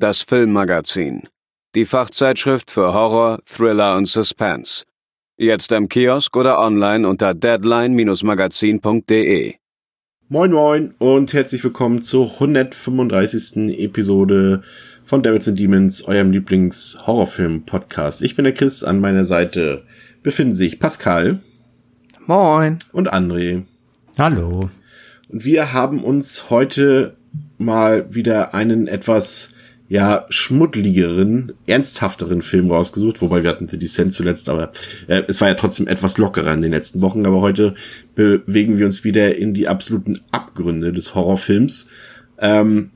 das Filmmagazin, die Fachzeitschrift für Horror, Thriller und Suspense. Jetzt im Kiosk oder online unter deadline-magazin.de. Moin Moin und herzlich willkommen zur 135. Episode von Devils and Demons, eurem Lieblings-Horrorfilm-Podcast. Ich bin der Chris, an meiner Seite befinden sich Pascal Moin. und André. Hallo. Und wir haben uns heute mal wieder einen etwas ja schmuddligeren, ernsthafteren Film rausgesucht, wobei wir hatten The Descent zuletzt, aber äh, es war ja trotzdem etwas lockerer in den letzten Wochen, aber heute bewegen wir uns wieder in die absoluten Abgründe des Horrorfilms. Ähm,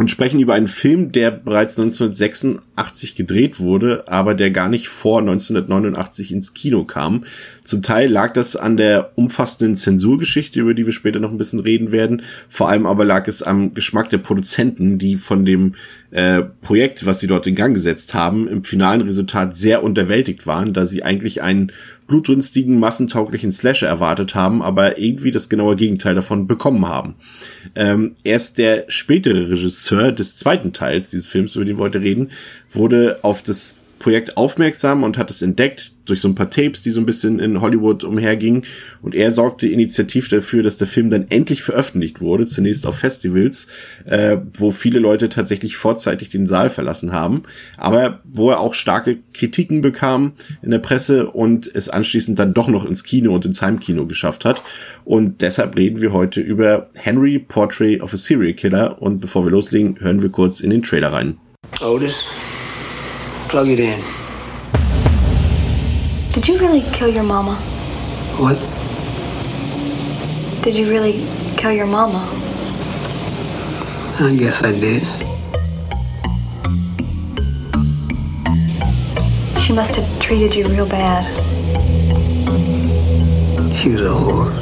und sprechen über einen Film, der bereits 1986 gedreht wurde, aber der gar nicht vor 1989 ins Kino kam. Zum Teil lag das an der umfassenden Zensurgeschichte, über die wir später noch ein bisschen reden werden. Vor allem aber lag es am Geschmack der Produzenten, die von dem äh, Projekt, was sie dort in Gang gesetzt haben, im finalen Resultat sehr unterwältigt waren, da sie eigentlich einen blutrünstigen, massentauglichen Slasher erwartet haben, aber irgendwie das genaue Gegenteil davon bekommen haben. Ähm, erst der spätere Regisseur des zweiten Teils dieses Films, über den wir heute reden, wurde auf das Projekt aufmerksam und hat es entdeckt durch so ein paar Tapes, die so ein bisschen in Hollywood umhergingen. Und er sorgte initiativ dafür, dass der Film dann endlich veröffentlicht wurde, zunächst auf Festivals, äh, wo viele Leute tatsächlich vorzeitig den Saal verlassen haben, aber wo er auch starke Kritiken bekam in der Presse und es anschließend dann doch noch ins Kino und ins Heimkino geschafft hat. Und deshalb reden wir heute über Henry Portrait of a Serial Killer. Und bevor wir loslegen, hören wir kurz in den Trailer rein. Otis, plug it in. Did you really kill your mama? What? Did you really kill your mama? I guess I did. She must have treated you real bad. She was a whore.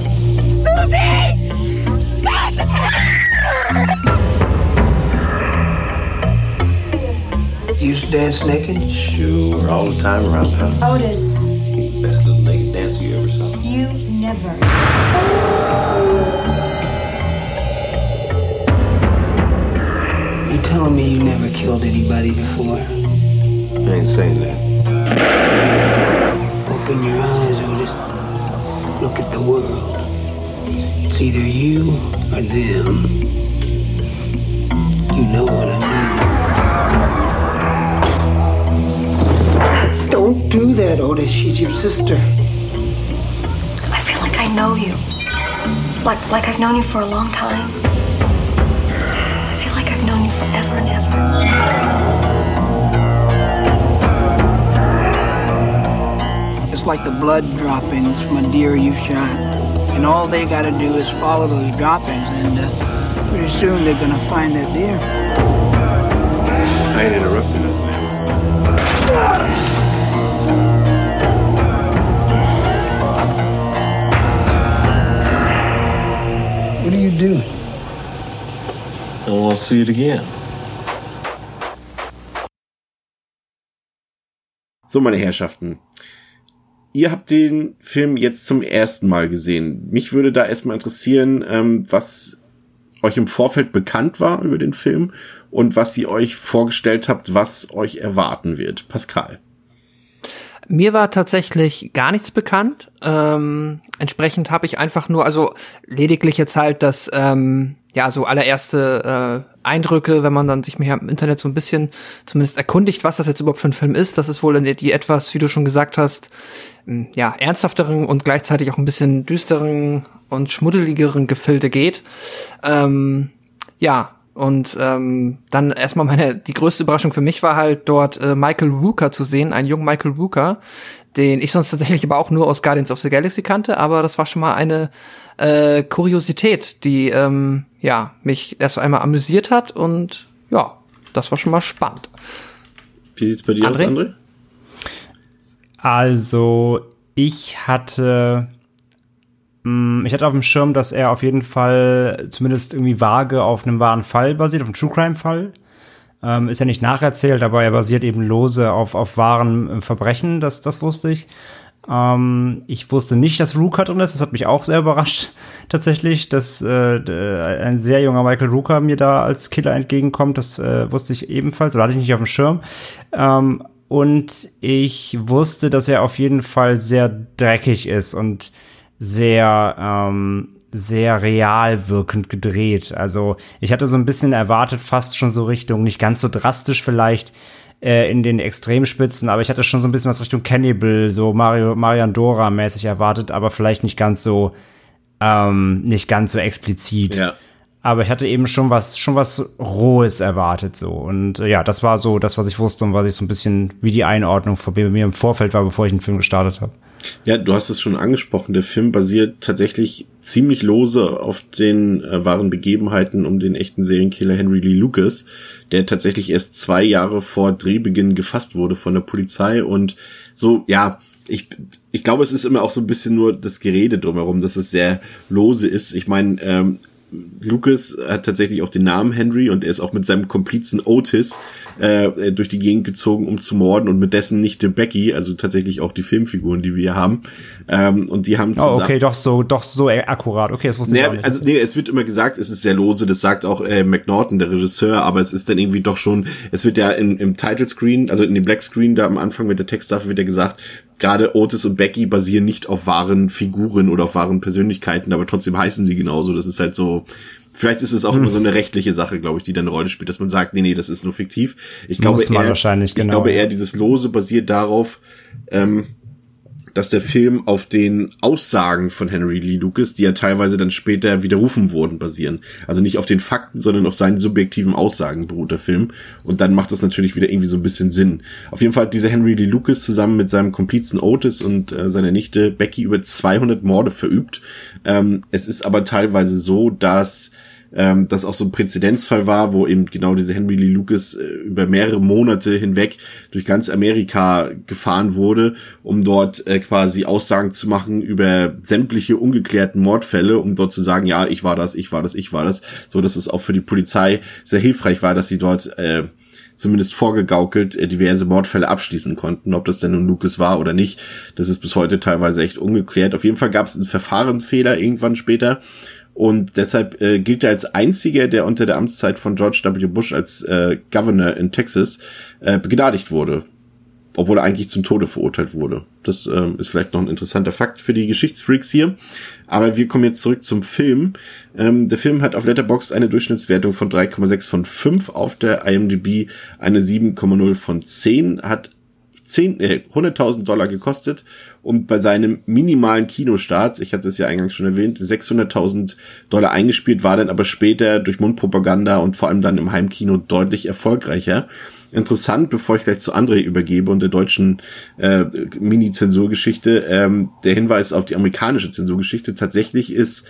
Susie! You used to dance naked? Sure, all the time around the house. Otis, Best little naked dancer you ever saw. you never. You telling me you never killed anybody before? I ain't saying that. Open your eyes, Otis. Look at the world. It's either you or them. You know what I mean. Don't that, Otis. She's your sister. I feel like I know you. Like like I've known you for a long time. I feel like I've known you forever and ever. It's like the blood droppings from a deer you shot. And all they gotta do is follow those droppings, and uh, pretty soon they're gonna find that deer. I ain't interrupting nothing, man. I want to see it again. So, meine Herrschaften. Ihr habt den Film jetzt zum ersten Mal gesehen. Mich würde da erstmal interessieren, ähm, was euch im Vorfeld bekannt war über den Film und was ihr euch vorgestellt habt, was euch erwarten wird. Pascal. Mir war tatsächlich gar nichts bekannt. Ähm, entsprechend habe ich einfach nur, also lediglich jetzt halt das, ähm, ja, so allererste äh, Eindrücke, wenn man dann sich mehr im Internet so ein bisschen zumindest erkundigt, was das jetzt überhaupt für ein Film ist. Das ist wohl in die etwas, wie du schon gesagt hast, m, ja, ernsthafteren und gleichzeitig auch ein bisschen düsteren und schmuddeligeren Gefilde geht. Ähm, ja, und ähm, dann erstmal meine, die größte Überraschung für mich war halt dort äh, Michael Wooker zu sehen, ein jungen Michael Wooker, den ich sonst tatsächlich aber auch nur aus Guardians of the Galaxy kannte, aber das war schon mal eine äh, Kuriosität, die ähm, ja mich erst einmal amüsiert hat und ja, das war schon mal spannend. Wie sieht's bei dir André? aus, André? Also, ich hatte ich hatte auf dem Schirm, dass er auf jeden Fall zumindest irgendwie vage auf einem wahren Fall basiert, auf einem True Crime Fall. Ähm, ist ja nicht nacherzählt, aber er basiert eben lose auf, auf wahren äh, Verbrechen, das, das wusste ich. Ähm, ich wusste nicht, dass Rooker drin ist, das hat mich auch sehr überrascht, tatsächlich, dass äh, d- ein sehr junger Michael Rooker mir da als Killer entgegenkommt, das äh, wusste ich ebenfalls, oder hatte ich nicht auf dem Schirm. Ähm, und ich wusste, dass er auf jeden Fall sehr dreckig ist und sehr, ähm, sehr real wirkend gedreht. Also ich hatte so ein bisschen erwartet, fast schon so Richtung, nicht ganz so drastisch vielleicht äh, in den Extremspitzen, aber ich hatte schon so ein bisschen was Richtung Cannibal, so Mario, Marian Dora mäßig erwartet, aber vielleicht nicht ganz so, ähm, nicht ganz so explizit. Ja. Aber ich hatte eben schon was, schon was Rohes erwartet so. Und äh, ja, das war so das, was ich wusste und was ich so ein bisschen wie die Einordnung von mir im Vorfeld war, bevor ich den Film gestartet habe. Ja, du hast es schon angesprochen. Der Film basiert tatsächlich ziemlich lose auf den äh, wahren Begebenheiten um den echten Serienkiller Henry Lee Lucas, der tatsächlich erst zwei Jahre vor Drehbeginn gefasst wurde von der Polizei und so, ja, ich, ich glaube, es ist immer auch so ein bisschen nur das Gerede drumherum, dass es sehr lose ist. Ich meine, ähm, Lucas hat tatsächlich auch den Namen Henry und er ist auch mit seinem Komplizen Otis äh, durch die Gegend gezogen, um zu morden und mit dessen Nichte Becky, also tatsächlich auch die Filmfiguren, die wir hier haben. Ähm, und die haben Oh, zusammen. okay, doch so, doch so äh, akkurat. Okay, das wusste ich auch nicht. also nee, es wird immer gesagt, es ist sehr lose, das sagt auch äh, McNaughton, der Regisseur, aber es ist dann irgendwie doch schon, es wird ja in, im Title Screen, also in dem Black Screen da am Anfang mit der Texttafel wird ja gesagt, gerade Otis und Becky basieren nicht auf wahren Figuren oder auf wahren Persönlichkeiten, aber trotzdem heißen sie genauso. Das ist halt so, vielleicht ist es auch immer so eine rechtliche Sache, glaube ich, die dann eine Rolle spielt, dass man sagt, nee, nee, das ist nur fiktiv. Ich glaube eher, wahrscheinlich, ich genau, glaube eher ja. dieses Lose basiert darauf, ähm, dass der Film auf den Aussagen von Henry Lee Lucas, die ja teilweise dann später widerrufen wurden, basieren. Also nicht auf den Fakten, sondern auf seinen subjektiven Aussagen beruht der Film. Und dann macht das natürlich wieder irgendwie so ein bisschen Sinn. Auf jeden Fall hat dieser Henry Lee Lucas zusammen mit seinem Komplizen Otis und äh, seiner Nichte Becky über 200 Morde verübt. Ähm, es ist aber teilweise so, dass ähm, das auch so ein Präzedenzfall war, wo eben genau diese Henry Lee Lucas äh, über mehrere Monate hinweg durch ganz Amerika gefahren wurde, um dort äh, quasi Aussagen zu machen über sämtliche ungeklärten Mordfälle, um dort zu sagen, ja, ich war das, ich war das, ich war das, so dass es auch für die Polizei sehr hilfreich war, dass sie dort äh, zumindest vorgegaukelt äh, diverse Mordfälle abschließen konnten. Ob das denn nun Lucas war oder nicht, das ist bis heute teilweise echt ungeklärt. Auf jeden Fall gab es einen Verfahrensfehler irgendwann später. Und deshalb äh, gilt er als einziger, der unter der Amtszeit von George W. Bush als äh, Governor in Texas äh, begnadigt wurde. Obwohl er eigentlich zum Tode verurteilt wurde. Das ähm, ist vielleicht noch ein interessanter Fakt für die Geschichtsfreaks hier. Aber wir kommen jetzt zurück zum Film. Ähm, der Film hat auf Letterboxd eine Durchschnittswertung von 3,6 von 5, auf der IMDb eine 7,0 von 10, hat 10, äh, 100.000 Dollar gekostet und bei seinem minimalen Kinostart, ich hatte es ja eingangs schon erwähnt, 600.000 Dollar eingespielt, war dann aber später durch Mundpropaganda und vor allem dann im Heimkino deutlich erfolgreicher. Interessant, bevor ich gleich zu André übergebe und der deutschen äh, Mini-Zensurgeschichte, ähm, der Hinweis auf die amerikanische Zensurgeschichte. Tatsächlich ist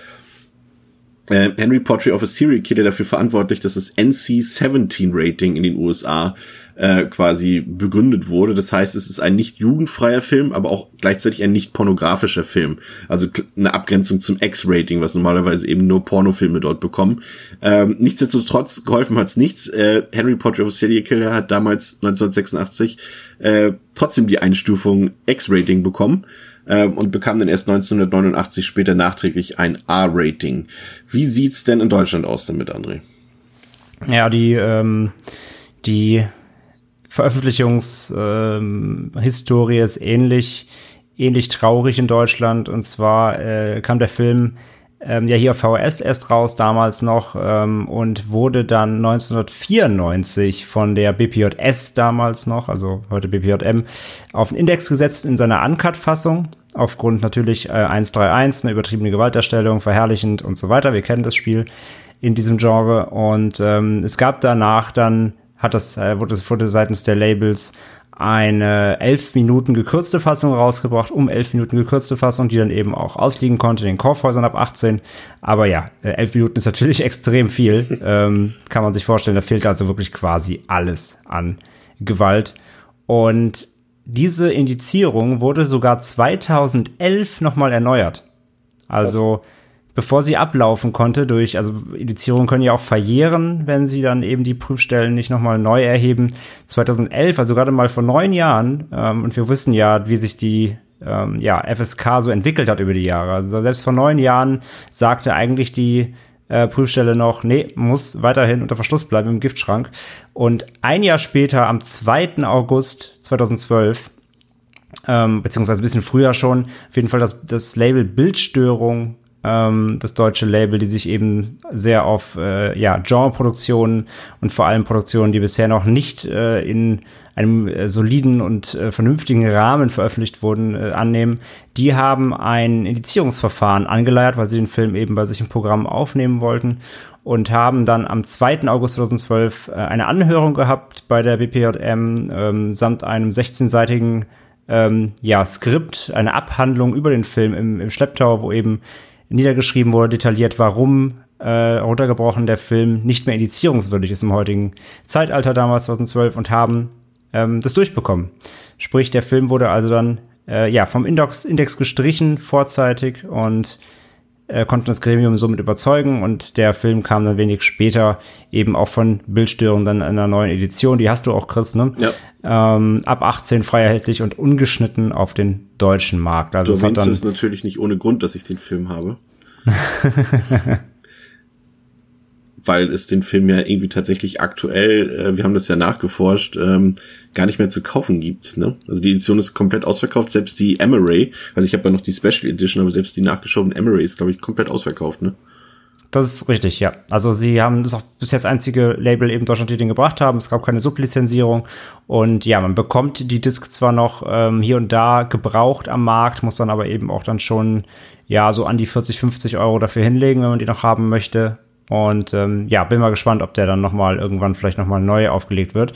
äh, Henry Portrait of a Serial Killer dafür verantwortlich, dass das NC-17 Rating in den USA äh, quasi begründet wurde. Das heißt, es ist ein nicht jugendfreier Film, aber auch gleichzeitig ein nicht pornografischer Film. Also eine Abgrenzung zum X-Rating, was normalerweise eben nur Pornofilme dort bekommen. Ähm, nichtsdestotrotz geholfen hat's nichts. Äh, Henry Portrait of Serial Killer hat damals 1986 äh, trotzdem die Einstufung X-Rating bekommen ähm, und bekam dann erst 1989 später nachträglich ein A-Rating. Wie sieht's denn in Deutschland aus damit, André? Ja, die, ähm, die Veröffentlichungshistorie ähm, ist ähnlich, ähnlich traurig in Deutschland. Und zwar äh, kam der Film ähm, ja hier auf VHS erst raus, damals noch, ähm, und wurde dann 1994 von der BPJS damals noch, also heute BPJM, auf den Index gesetzt in seiner Uncut-Fassung. Aufgrund natürlich äh, 131, eine übertriebene Gewalterstellung, verherrlichend und so weiter. Wir kennen das Spiel in diesem Genre. Und ähm, es gab danach dann, hat das, äh, wurde, wurde seitens der Labels eine elf Minuten gekürzte Fassung rausgebracht, um elf Minuten gekürzte Fassung, die dann eben auch ausliegen konnte in den Kaufhäusern ab 18. Aber ja, äh, elf Minuten ist natürlich extrem viel. ähm, kann man sich vorstellen, da fehlt also wirklich quasi alles an Gewalt. Und diese Indizierung wurde sogar 2011 nochmal erneuert. Also bevor sie ablaufen konnte durch, also Indizierungen können ja auch verjähren, wenn sie dann eben die Prüfstellen nicht nochmal neu erheben. 2011, also gerade mal vor neun Jahren, ähm, und wir wissen ja, wie sich die ähm, ja, FSK so entwickelt hat über die Jahre. Also selbst vor neun Jahren sagte eigentlich die äh, Prüfstelle noch, nee, muss weiterhin unter Verschluss bleiben im Giftschrank. Und ein Jahr später, am 2. August 2012, ähm, beziehungsweise ein bisschen früher schon, auf jeden Fall das, das Label Bildstörung ähm, das deutsche Label, die sich eben sehr auf äh, ja, Genreproduktionen und vor allem Produktionen, die bisher noch nicht äh, in einem äh, soliden und äh, vernünftigen Rahmen veröffentlicht wurden, äh, annehmen. Die haben ein Indizierungsverfahren angeleiert, weil sie den Film eben bei sich im Programm aufnehmen wollten und haben dann am 2. August 2012 äh, eine Anhörung gehabt bei der BPJM ähm, samt einem 16-seitigen ähm, ja, Skript, eine Abhandlung über den Film im, im Schlepptau, wo eben niedergeschrieben wurde, detailliert, warum äh, runtergebrochen der Film nicht mehr indizierungswürdig ist im heutigen Zeitalter damals 2012 und haben ähm, das durchbekommen. Sprich, der Film wurde also dann äh, ja vom Index, Index gestrichen vorzeitig und äh, konnten das Gremium somit überzeugen und der Film kam dann wenig später eben auch von Bildstörungen dann in einer neuen Edition. Die hast du auch, Chris, ne? Ja. Ähm, ab 18 frei erhältlich und ungeschnitten auf den deutschen Markt. Also du erwähnst es natürlich nicht ohne Grund, dass ich den Film habe. weil es den Film ja irgendwie tatsächlich aktuell, äh, wir haben das ja nachgeforscht, ähm, gar nicht mehr zu kaufen gibt. Ne? Also die Edition ist komplett ausverkauft, selbst die Emery, also ich habe ja noch die Special Edition, aber selbst die nachgeschobene Emery ist, glaube ich, komplett ausverkauft. Ne? Das ist richtig, ja. Also sie haben das auch bisher das einzige Label eben Deutschland, die den gebracht haben. Es gab keine Sublizenzierung. Und ja, man bekommt die Disc zwar noch ähm, hier und da gebraucht am Markt, muss dann aber eben auch dann schon ja so an die 40, 50 Euro dafür hinlegen, wenn man die noch haben möchte. Und ähm, ja, bin mal gespannt, ob der dann nochmal irgendwann vielleicht nochmal neu aufgelegt wird.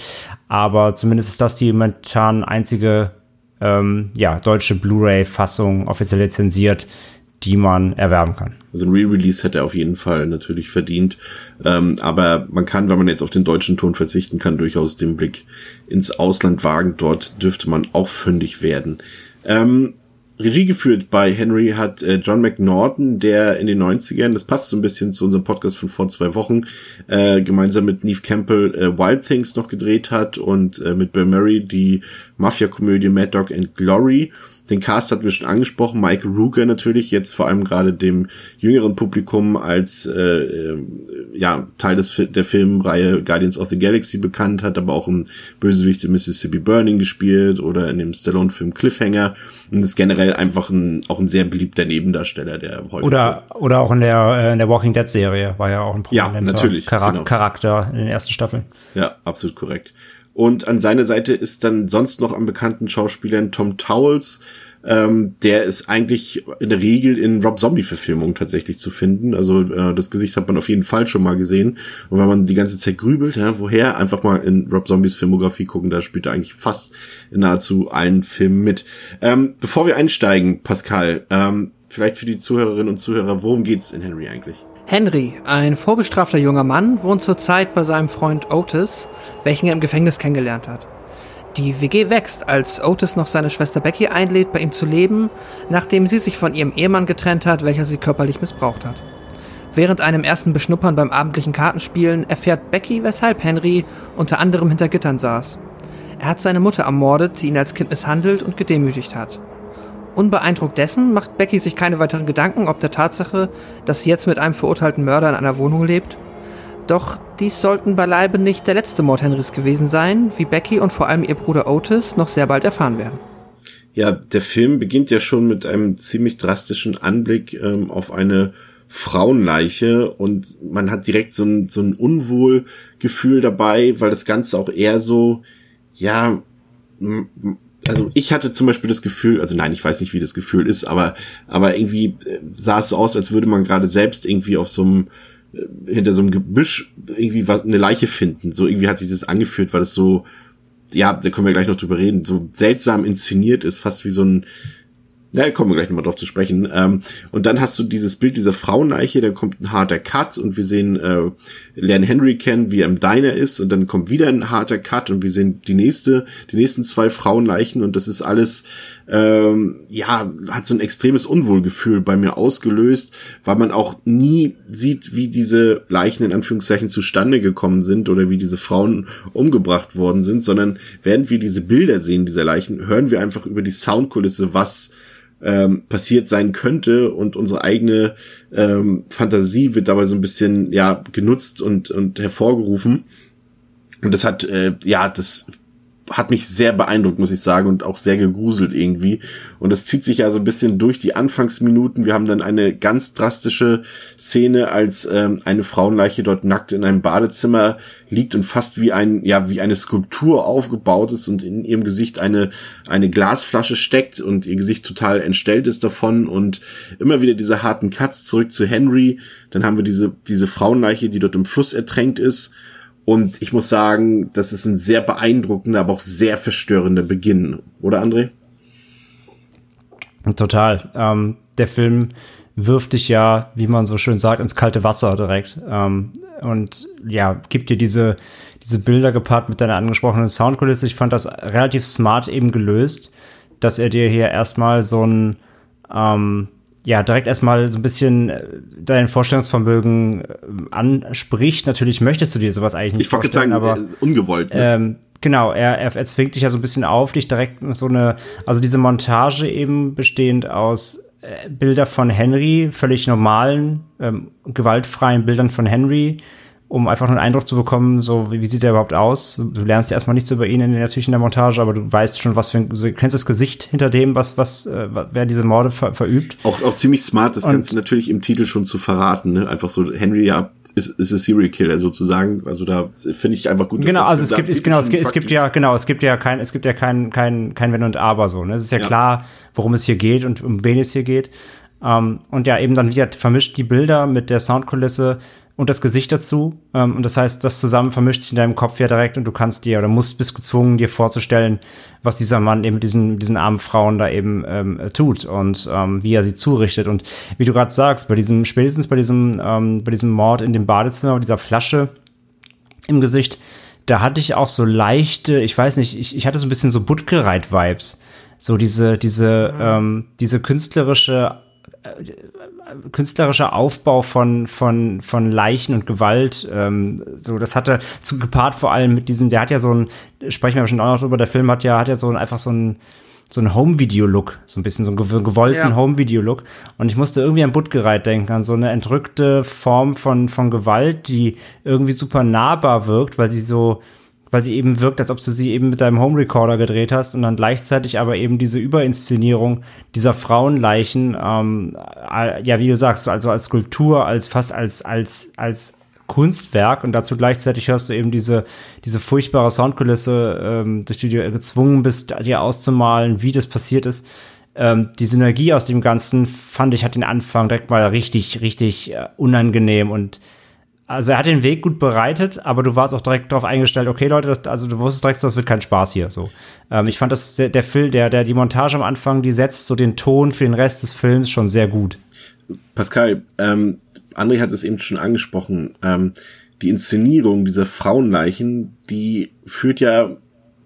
Aber zumindest ist das die momentan einzige ähm, ja, deutsche Blu-ray-Fassung offiziell lizenziert, die man erwerben kann. Also ein Re-Release hätte er auf jeden Fall natürlich verdient. Ähm, aber man kann, wenn man jetzt auf den deutschen Ton verzichten kann, durchaus den Blick ins Ausland wagen. Dort dürfte man auch fündig werden. Ähm, Regie geführt bei Henry hat äh, John McNaughton, der in den 90ern, das passt so ein bisschen zu unserem Podcast von vor zwei Wochen, äh, gemeinsam mit Neve Campbell äh, Wild Things noch gedreht hat und äh, mit Bill Murray die Mafia-Komödie Mad Dog and Glory. Den Cast hatten wir schon angesprochen. Michael Rooker natürlich, jetzt vor allem gerade dem jüngeren Publikum als äh, äh, ja Teil des, der Filmreihe Guardians of the Galaxy bekannt, hat aber auch im Bösewicht in Mississippi Burning gespielt oder in dem Stallone-Film Cliffhanger und ist generell einfach ein, auch ein sehr beliebter Nebendarsteller, der häufig oder oder auch in der äh, in der Walking Dead Serie war ja auch ein prominenter ja, natürlich, Charak genau. Charakter in den ersten Staffeln. Ja, absolut korrekt. Und an seiner Seite ist dann sonst noch am bekannten Schauspielern Tom Towles. Ähm, der ist eigentlich in der Regel in Rob Zombie-Verfilmungen tatsächlich zu finden. Also äh, das Gesicht hat man auf jeden Fall schon mal gesehen. Und wenn man die ganze Zeit grübelt, ja, woher, einfach mal in Rob Zombies Filmografie gucken, da spielt er eigentlich fast in nahezu allen Filmen mit. Ähm, bevor wir einsteigen, Pascal, ähm, vielleicht für die Zuhörerinnen und Zuhörer, worum geht's in Henry eigentlich? Henry, ein vorbestrafter junger Mann, wohnt zurzeit bei seinem Freund Otis, welchen er im Gefängnis kennengelernt hat. Die WG wächst, als Otis noch seine Schwester Becky einlädt, bei ihm zu leben, nachdem sie sich von ihrem Ehemann getrennt hat, welcher sie körperlich missbraucht hat. Während einem ersten Beschnuppern beim abendlichen Kartenspielen erfährt Becky, weshalb Henry unter anderem hinter Gittern saß. Er hat seine Mutter ermordet, die ihn als Kind misshandelt und gedemütigt hat. Unbeeindruckt dessen macht Becky sich keine weiteren Gedanken ob der Tatsache, dass sie jetzt mit einem verurteilten Mörder in einer Wohnung lebt. Doch dies sollten beileibe nicht der letzte Mord Henrys gewesen sein, wie Becky und vor allem ihr Bruder Otis noch sehr bald erfahren werden. Ja, der Film beginnt ja schon mit einem ziemlich drastischen Anblick ähm, auf eine Frauenleiche und man hat direkt so ein, so ein Unwohlgefühl dabei, weil das Ganze auch eher so, ja, also ich hatte zum Beispiel das Gefühl, also nein, ich weiß nicht, wie das Gefühl ist, aber, aber irgendwie äh, sah es so aus, als würde man gerade selbst irgendwie auf so einem, äh, hinter so einem Gebüsch irgendwie was, eine Leiche finden. So irgendwie hat sich das angefühlt, weil es so, ja, da können wir gleich noch drüber reden, so seltsam inszeniert ist, fast wie so ein, Ja, kommen wir gleich nochmal drauf zu sprechen. Ähm, und dann hast du dieses Bild dieser Frauenleiche, dann kommt ein harter Cut und wir sehen, äh, lernen Henry kennen, wie er im Diner ist und dann kommt wieder ein harter Cut und wir sehen die nächste, die nächsten zwei Frauenleichen und das ist alles, ähm, ja, hat so ein extremes Unwohlgefühl bei mir ausgelöst, weil man auch nie sieht, wie diese Leichen in Anführungszeichen zustande gekommen sind oder wie diese Frauen umgebracht worden sind, sondern während wir diese Bilder sehen dieser Leichen, hören wir einfach über die Soundkulisse, was ähm, passiert sein könnte und unsere eigene ähm, Fantasie wird dabei so ein bisschen ja genutzt und und hervorgerufen. Und das hat äh, ja das hat mich sehr beeindruckt, muss ich sagen, und auch sehr gegruselt irgendwie. Und das zieht sich ja so ein bisschen durch die Anfangsminuten. Wir haben dann eine ganz drastische Szene, als ähm, eine Frauenleiche dort nackt in einem Badezimmer liegt und fast wie ein, ja, wie eine Skulptur aufgebaut ist und in ihrem Gesicht eine, eine Glasflasche steckt und ihr Gesicht total entstellt ist davon und immer wieder diese harten Cuts zurück zu Henry. Dann haben wir diese, diese Frauenleiche, die dort im Fluss ertränkt ist und ich muss sagen, das ist ein sehr beeindruckender, aber auch sehr verstörender Beginn, oder André? Total. Ähm, der Film wirft dich ja, wie man so schön sagt, ins kalte Wasser direkt. Ähm, und ja, gibt dir diese, diese Bilder gepaart mit deiner angesprochenen Soundkulisse. Ich fand das relativ smart eben gelöst, dass er dir hier erstmal so ein, ähm, ja, direkt erstmal so ein bisschen äh, dein Vorstellungsvermögen äh, anspricht. Natürlich möchtest du dir sowas eigentlich nicht ich vorstellen, sagen, aber äh, ungewollt. Ne? Ähm, genau, er, er, er zwingt dich ja so ein bisschen auf, dich direkt so eine, also diese Montage eben bestehend aus Bilder von Henry, völlig normalen, ähm, gewaltfreien Bildern von Henry, um einfach nur einen Eindruck zu bekommen, so wie, wie sieht er überhaupt aus. Du lernst ja erstmal nichts über ihn in, natürlich in der Montage, aber du weißt schon, was für ein, du kennst das Gesicht hinter dem, was, was, äh, wer diese Morde ver, verübt. Auch, auch ziemlich smart, das und, Ganze natürlich im Titel schon zu verraten, ne? Einfach so, Henry ja, ist, ist ein Serial Killer sozusagen. Also da finde ich einfach gut. Genau, also es gibt, ist, genau, es gibt, es gibt ja, genau, es gibt ja kein, es gibt ja kein, kein, kein Wenn und Aber so, ne? Es ist ja, ja. klar, worum es hier geht und um wen es hier geht. Um, ähm, und ja, eben dann wieder vermischt die Bilder mit der Soundkulisse und das Gesicht dazu. Ähm, und das heißt, das zusammen vermischt sich in deinem Kopf ja direkt und du kannst dir oder musst bist gezwungen, dir vorzustellen, was dieser Mann eben mit diesen, diesen armen Frauen da eben ähm, tut und ähm, wie er sie zurichtet. Und wie du gerade sagst, bei diesem, spätestens bei diesem, ähm, bei diesem Mord in dem Badezimmer, dieser Flasche im Gesicht, da hatte ich auch so leichte, ich weiß nicht, ich, ich hatte so ein bisschen so Buttgereit-Vibes. So diese, diese, ähm, diese künstlerische künstlerischer Aufbau von, von, von Leichen und Gewalt, ähm, so, das hatte zu gepaart vor allem mit diesem, der hat ja so ein, sprechen wir bestimmt auch noch drüber, der Film hat ja, hat ja so ein, einfach so ein, so ein Home-Video-Look, so ein bisschen so einen gewollten ja. Home-Video-Look. Und ich musste irgendwie an Buttgereit denken, an so eine entrückte Form von, von Gewalt, die irgendwie super nahbar wirkt, weil sie so, weil sie eben wirkt, als ob du sie eben mit deinem Home Recorder gedreht hast und dann gleichzeitig aber eben diese Überinszenierung dieser Frauenleichen, ähm, ja, wie du sagst, also als Skulptur, als fast als, als, als Kunstwerk und dazu gleichzeitig hörst du eben diese, diese furchtbare Soundkulisse, ähm, durch die du gezwungen bist, dir auszumalen, wie das passiert ist. Ähm, die Synergie aus dem Ganzen fand ich hat den Anfang direkt mal richtig, richtig äh, unangenehm und also er hat den Weg gut bereitet, aber du warst auch direkt darauf eingestellt, okay Leute, das, also du wusstest direkt, das wird kein Spaß hier. So, ähm, ich fand das der, der Film, der, der die Montage am Anfang, die setzt so den Ton für den Rest des Films schon sehr gut. Pascal, ähm, André hat es eben schon angesprochen. Ähm, die Inszenierung dieser Frauenleichen, die führt ja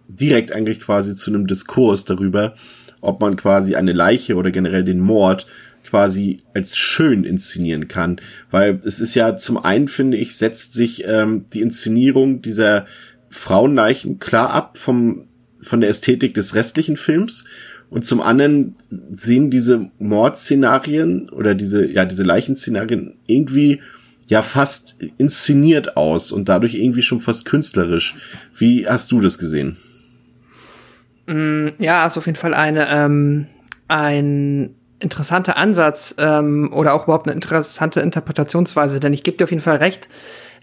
direkt eigentlich quasi zu einem Diskurs darüber, ob man quasi eine Leiche oder generell den Mord quasi als schön inszenieren kann. Weil es ist ja zum einen, finde ich, setzt sich ähm, die Inszenierung dieser Frauenleichen klar ab vom, von der Ästhetik des restlichen Films. Und zum anderen sehen diese Mordszenarien oder diese, ja, diese Leichenszenarien irgendwie ja fast inszeniert aus und dadurch irgendwie schon fast künstlerisch. Wie hast du das gesehen? Mm, ja, ist auf jeden Fall eine, ähm, ein interessanter Ansatz ähm, oder auch überhaupt eine interessante Interpretationsweise, denn ich gebe dir auf jeden Fall recht,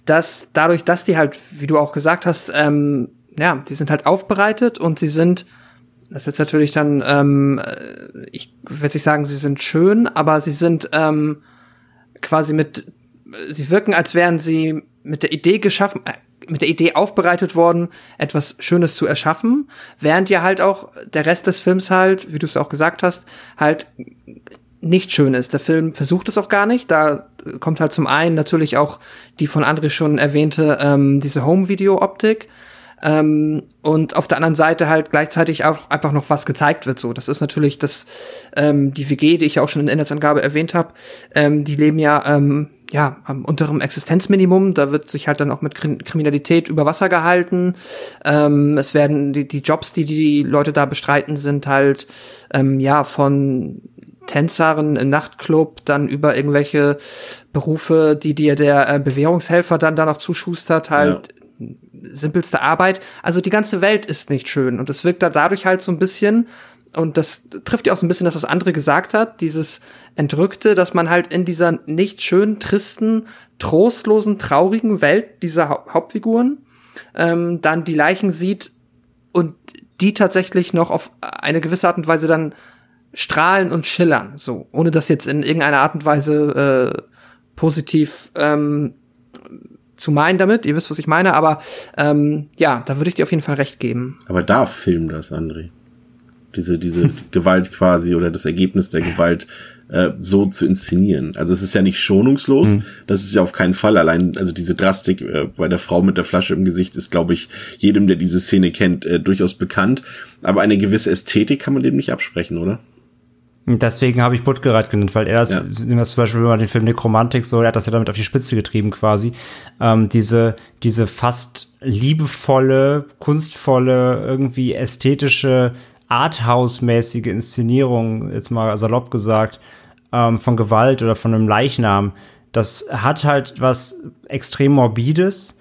dass dadurch, dass die halt, wie du auch gesagt hast, ähm, ja, die sind halt aufbereitet und sie sind, das ist jetzt natürlich dann, ähm, äh, ich würde nicht sagen, sie sind schön, aber sie sind ähm, quasi mit, sie wirken, als wären sie mit der Idee geschaffen, äh, mit der Idee aufbereitet worden, etwas Schönes zu erschaffen, während ja halt auch der Rest des Films halt, wie du es auch gesagt hast, halt nicht schön ist. Der Film versucht es auch gar nicht. Da kommt halt zum einen natürlich auch die von André schon erwähnte ähm, diese Home-Video-Optik. Ähm, und auf der anderen Seite halt gleichzeitig auch einfach noch was gezeigt wird. So, das ist natürlich das ähm, die WG, die ich ja auch schon in der Inhaltsangabe erwähnt habe. Ähm, die leben ja ähm, ja, am unteren Existenzminimum. Da wird sich halt dann auch mit Kriminalität über Wasser gehalten. Ähm, es werden die, die Jobs, die die Leute da bestreiten, sind halt ähm, ja von Tänzerin im Nachtclub, dann über irgendwelche Berufe, die dir der äh, Bewährungshelfer dann da noch zuschustert, halt ja. simpelste Arbeit. Also die ganze Welt ist nicht schön und es wirkt da dadurch halt so ein bisschen und das trifft ja auch so ein bisschen das, was andere gesagt hat, dieses Entrückte, dass man halt in dieser nicht schön tristen, trostlosen, traurigen Welt dieser ha Hauptfiguren ähm, dann die Leichen sieht und die tatsächlich noch auf eine gewisse Art und Weise dann strahlen und schillern, so, ohne das jetzt in irgendeiner Art und Weise äh, positiv ähm, zu meinen damit. Ihr wisst, was ich meine, aber ähm, ja, da würde ich dir auf jeden Fall recht geben. Aber darf Film das, André? Diese, diese Gewalt quasi oder das Ergebnis der Gewalt äh, so zu inszenieren. Also es ist ja nicht schonungslos, mhm. das ist ja auf keinen Fall. Allein, also diese Drastik äh, bei der Frau mit der Flasche im Gesicht ist, glaube ich, jedem, der diese Szene kennt, äh, durchaus bekannt. Aber eine gewisse Ästhetik kann man dem nicht absprechen, oder? Deswegen habe ich Buttgereit genannt, weil er das, ja. zum Beispiel, wenn man den Film Necromantik so, er hat das ja damit auf die Spitze getrieben quasi. Ähm, diese, diese fast liebevolle, kunstvolle, irgendwie ästhetische, Arthouse-mäßige Inszenierung, jetzt mal salopp gesagt, ähm, von Gewalt oder von einem Leichnam, das hat halt was extrem morbides,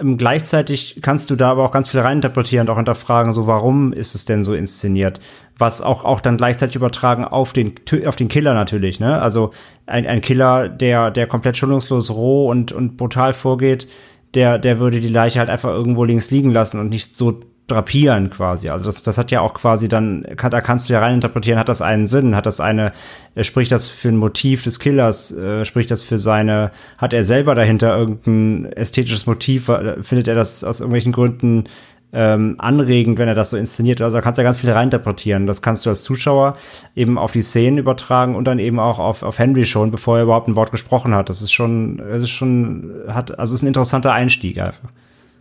ähm, gleichzeitig kannst du da aber auch ganz viel reininterpretieren und auch hinterfragen, so warum ist es denn so inszeniert? Was auch, auch dann gleichzeitig übertragen auf den, auf den Killer natürlich, ne? Also ein, ein Killer, der, der komplett schonungslos roh und, und brutal vorgeht, der, der würde die Leiche halt einfach irgendwo links liegen lassen und nicht so drapieren quasi. Also das, das hat ja auch quasi dann, da kannst du ja reininterpretieren, hat das einen Sinn, hat das eine, äh, spricht das für ein Motiv des Killers, äh, spricht das für seine, hat er selber dahinter irgendein ästhetisches Motiv, äh, findet er das aus irgendwelchen Gründen ähm, anregend, wenn er das so inszeniert. Also da kannst du ja ganz viel reininterpretieren. Das kannst du als Zuschauer eben auf die Szenen übertragen und dann eben auch auf, auf Henry schon, bevor er überhaupt ein Wort gesprochen hat. Das ist schon, das ist schon, hat, also ist ein interessanter Einstieg einfach.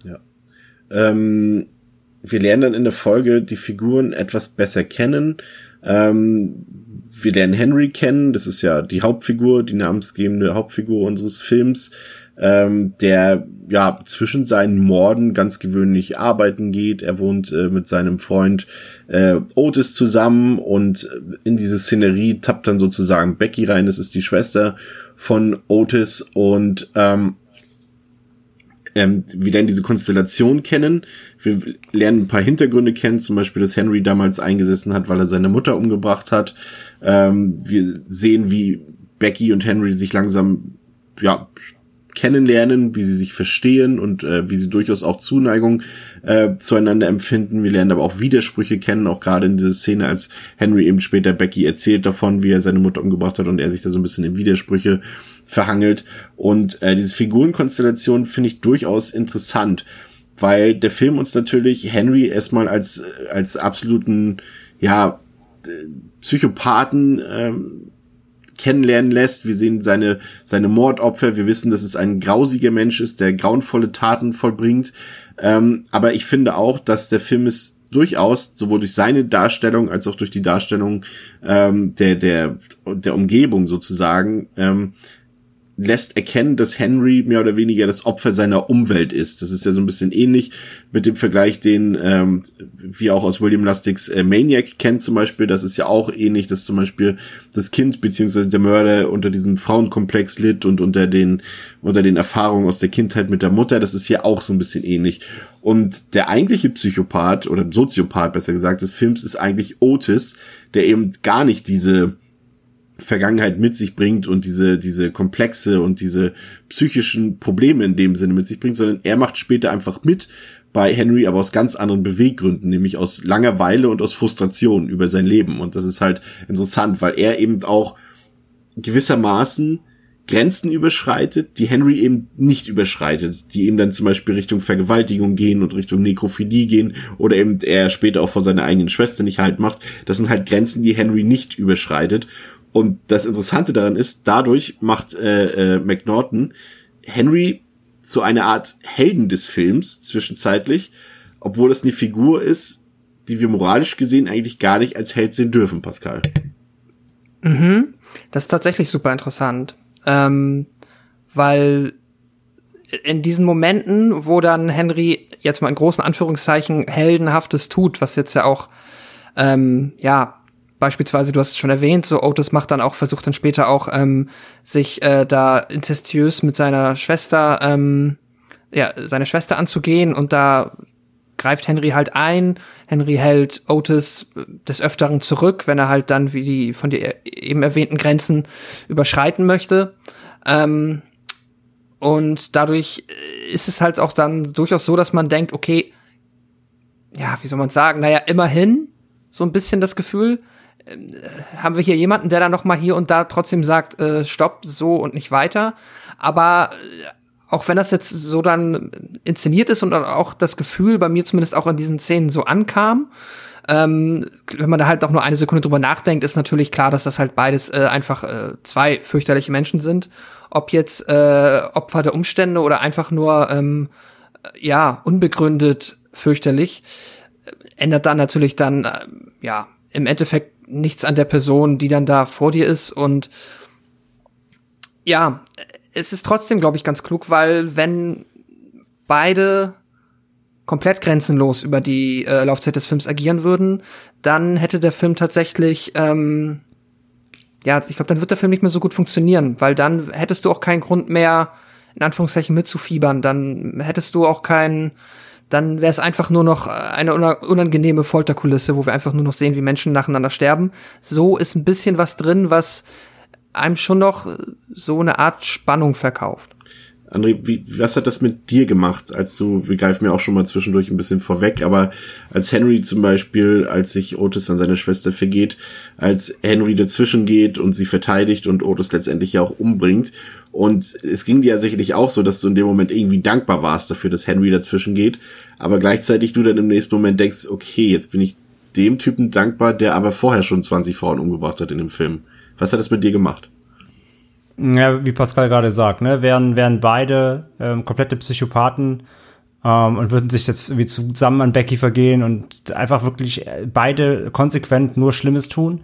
Ja. Ähm wir lernen dann in der Folge die Figuren etwas besser kennen. Ähm, wir lernen Henry kennen, das ist ja die Hauptfigur, die namensgebende Hauptfigur unseres Films, ähm, der ja zwischen seinen Morden ganz gewöhnlich arbeiten geht. Er wohnt äh, mit seinem Freund äh, Otis zusammen und in diese Szenerie tappt dann sozusagen Becky rein, das ist die Schwester von Otis und ähm, ähm, wir lernen diese Konstellation kennen. Wir lernen ein paar Hintergründe kennen, zum Beispiel, dass Henry damals eingesessen hat, weil er seine Mutter umgebracht hat. Ähm, wir sehen, wie Becky und Henry sich langsam ja, kennenlernen, wie sie sich verstehen und äh, wie sie durchaus auch Zuneigung äh, zueinander empfinden. Wir lernen aber auch Widersprüche kennen, auch gerade in dieser Szene, als Henry eben später Becky erzählt davon, wie er seine Mutter umgebracht hat und er sich da so ein bisschen in Widersprüche verhangelt. Und äh, diese Figurenkonstellation finde ich durchaus interessant, weil der Film uns natürlich Henry erstmal als, als absoluten, ja, Psychopathen ähm, kennenlernen lässt. Wir sehen seine, seine Mordopfer. Wir wissen, dass es ein grausiger Mensch ist, der grauenvolle Taten vollbringt. Ähm, aber ich finde auch, dass der Film es durchaus sowohl durch seine Darstellung als auch durch die Darstellung ähm, der der der Umgebung sozusagen ähm, lässt erkennen, dass Henry mehr oder weniger das Opfer seiner Umwelt ist. Das ist ja so ein bisschen ähnlich mit dem Vergleich, den ähm, wir auch aus William Lustigs äh, Maniac kennt zum Beispiel. Das ist ja auch ähnlich, dass zum Beispiel das Kind beziehungsweise der Mörder unter diesem Frauenkomplex litt und unter den unter den Erfahrungen aus der Kindheit mit der Mutter. Das ist hier auch so ein bisschen ähnlich. Und der eigentliche Psychopath oder Soziopath besser gesagt des Films ist eigentlich Otis, der eben gar nicht diese Vergangenheit mit sich bringt und diese, diese komplexe und diese psychischen Probleme in dem Sinne mit sich bringt, sondern er macht später einfach mit bei Henry, aber aus ganz anderen Beweggründen, nämlich aus Langeweile und aus Frustration über sein Leben. Und das ist halt interessant, weil er eben auch gewissermaßen Grenzen überschreitet, die Henry eben nicht überschreitet, die eben dann zum Beispiel Richtung Vergewaltigung gehen und Richtung Nekrophilie gehen oder eben er später auch vor seiner eigenen Schwester nicht halt macht. Das sind halt Grenzen, die Henry nicht überschreitet. Und das Interessante daran ist, dadurch macht äh, äh, McNaughton Henry zu einer Art Helden des Films zwischenzeitlich, obwohl es eine Figur ist, die wir moralisch gesehen eigentlich gar nicht als Held sehen dürfen, Pascal. Mhm. Das ist tatsächlich super interessant. Ähm, weil in diesen Momenten, wo dann Henry jetzt mal in großen Anführungszeichen heldenhaftes tut, was jetzt ja auch, ähm, ja, beispielsweise, du hast es schon erwähnt, so Otis macht dann auch, versucht dann später auch, ähm, sich äh, da inzestiös mit seiner Schwester, ähm, ja, seine Schwester anzugehen und da greift Henry halt ein. Henry hält Otis des Öfteren zurück, wenn er halt dann wie die von dir eben erwähnten Grenzen überschreiten möchte. Ähm, und dadurch ist es halt auch dann durchaus so, dass man denkt, okay, ja, wie soll man sagen, naja, immerhin so ein bisschen das Gefühl, äh, haben wir hier jemanden, der dann noch mal hier und da trotzdem sagt, äh, stopp, so und nicht weiter. Aber äh, auch wenn das jetzt so dann inszeniert ist und auch das Gefühl bei mir zumindest auch in diesen Szenen so ankam, ähm, wenn man da halt auch nur eine Sekunde drüber nachdenkt, ist natürlich klar, dass das halt beides äh, einfach äh, zwei fürchterliche Menschen sind. Ob jetzt äh, Opfer der Umstände oder einfach nur ähm, ja unbegründet fürchterlich, ändert dann natürlich dann äh, ja im Endeffekt nichts an der Person, die dann da vor dir ist. Und ja, es ist trotzdem, glaube ich, ganz klug, weil wenn beide komplett grenzenlos über die äh, Laufzeit des Films agieren würden, dann hätte der Film tatsächlich, ähm, ja, ich glaube, dann wird der Film nicht mehr so gut funktionieren, weil dann hättest du auch keinen Grund mehr, in Anführungszeichen mitzufiebern, dann hättest du auch keinen, dann wäre es einfach nur noch eine unangenehme Folterkulisse, wo wir einfach nur noch sehen, wie Menschen nacheinander sterben. So ist ein bisschen was drin, was einem schon noch so eine Art Spannung verkauft. André, wie, was hat das mit dir gemacht, als du, wir greifen mir auch schon mal zwischendurch ein bisschen vorweg, aber als Henry zum Beispiel, als sich Otis an seine Schwester vergeht, als Henry dazwischen geht und sie verteidigt und Otis letztendlich ja auch umbringt. Und es ging dir ja sicherlich auch so, dass du in dem Moment irgendwie dankbar warst dafür, dass Henry dazwischen geht, aber gleichzeitig du dann im nächsten Moment denkst, okay, jetzt bin ich dem Typen dankbar, der aber vorher schon 20 Frauen umgebracht hat in dem Film. Was hat das mit dir gemacht? Ja, wie Pascal gerade sagt, ne, wären, wären beide ähm, komplette Psychopathen ähm, und würden sich jetzt irgendwie zusammen an Becky vergehen und einfach wirklich äh, beide konsequent nur Schlimmes tun,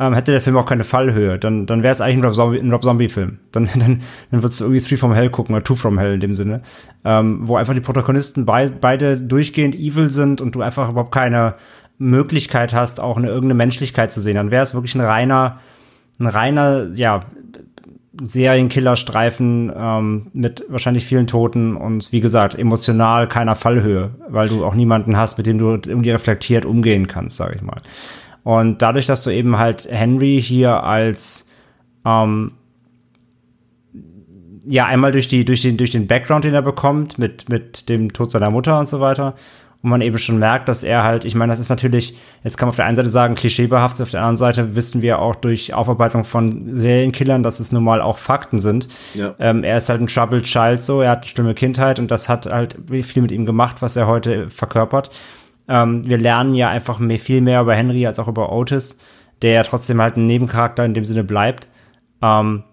ähm, hätte der Film auch keine Fallhöhe. Dann, dann wäre es eigentlich ein Rob Zombie, ein Rob Zombie Film. Dann, dann, dann würdest du irgendwie Three from Hell gucken oder Two from Hell in dem Sinne, ähm, wo einfach die Protagonisten bei, beide durchgehend evil sind und du einfach überhaupt keine Möglichkeit hast, auch eine irgendeine Menschlichkeit zu sehen. Dann wäre es wirklich ein reiner ein reiner, ja, Serienkillerstreifen ähm, mit wahrscheinlich vielen Toten und wie gesagt, emotional keiner Fallhöhe, weil du auch niemanden hast, mit dem du irgendwie reflektiert umgehen kannst, sage ich mal. Und dadurch, dass du eben halt Henry hier als ähm, ja einmal durch die durch den durch den Background, den er bekommt mit mit dem Tod seiner Mutter und so weiter und man eben schon merkt, dass er halt, ich meine, das ist natürlich, jetzt kann man auf der einen Seite sagen, klischeebehaftet, auf der anderen Seite wissen wir auch durch Aufarbeitung von Serienkillern, dass es nun mal auch Fakten sind. Ja. Ähm, er ist halt ein Troubled Child so, er hat eine schlimme Kindheit und das hat halt viel mit ihm gemacht, was er heute verkörpert. Ähm, wir lernen ja einfach mehr, viel mehr über Henry als auch über Otis, der ja trotzdem halt ein Nebencharakter in dem Sinne bleibt. Ähm,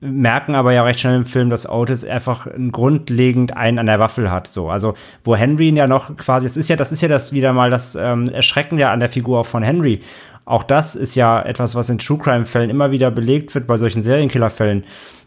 merken aber ja recht schnell im Film, dass Otis einfach grundlegend einen an der Waffel hat. So, also wo Henry ja noch quasi, das ist ja, das ist ja das wieder mal das ähm, Erschreckende an der Figur von Henry. Auch das ist ja etwas, was in True Crime Fällen immer wieder belegt wird bei solchen Serienkiller-Fällen,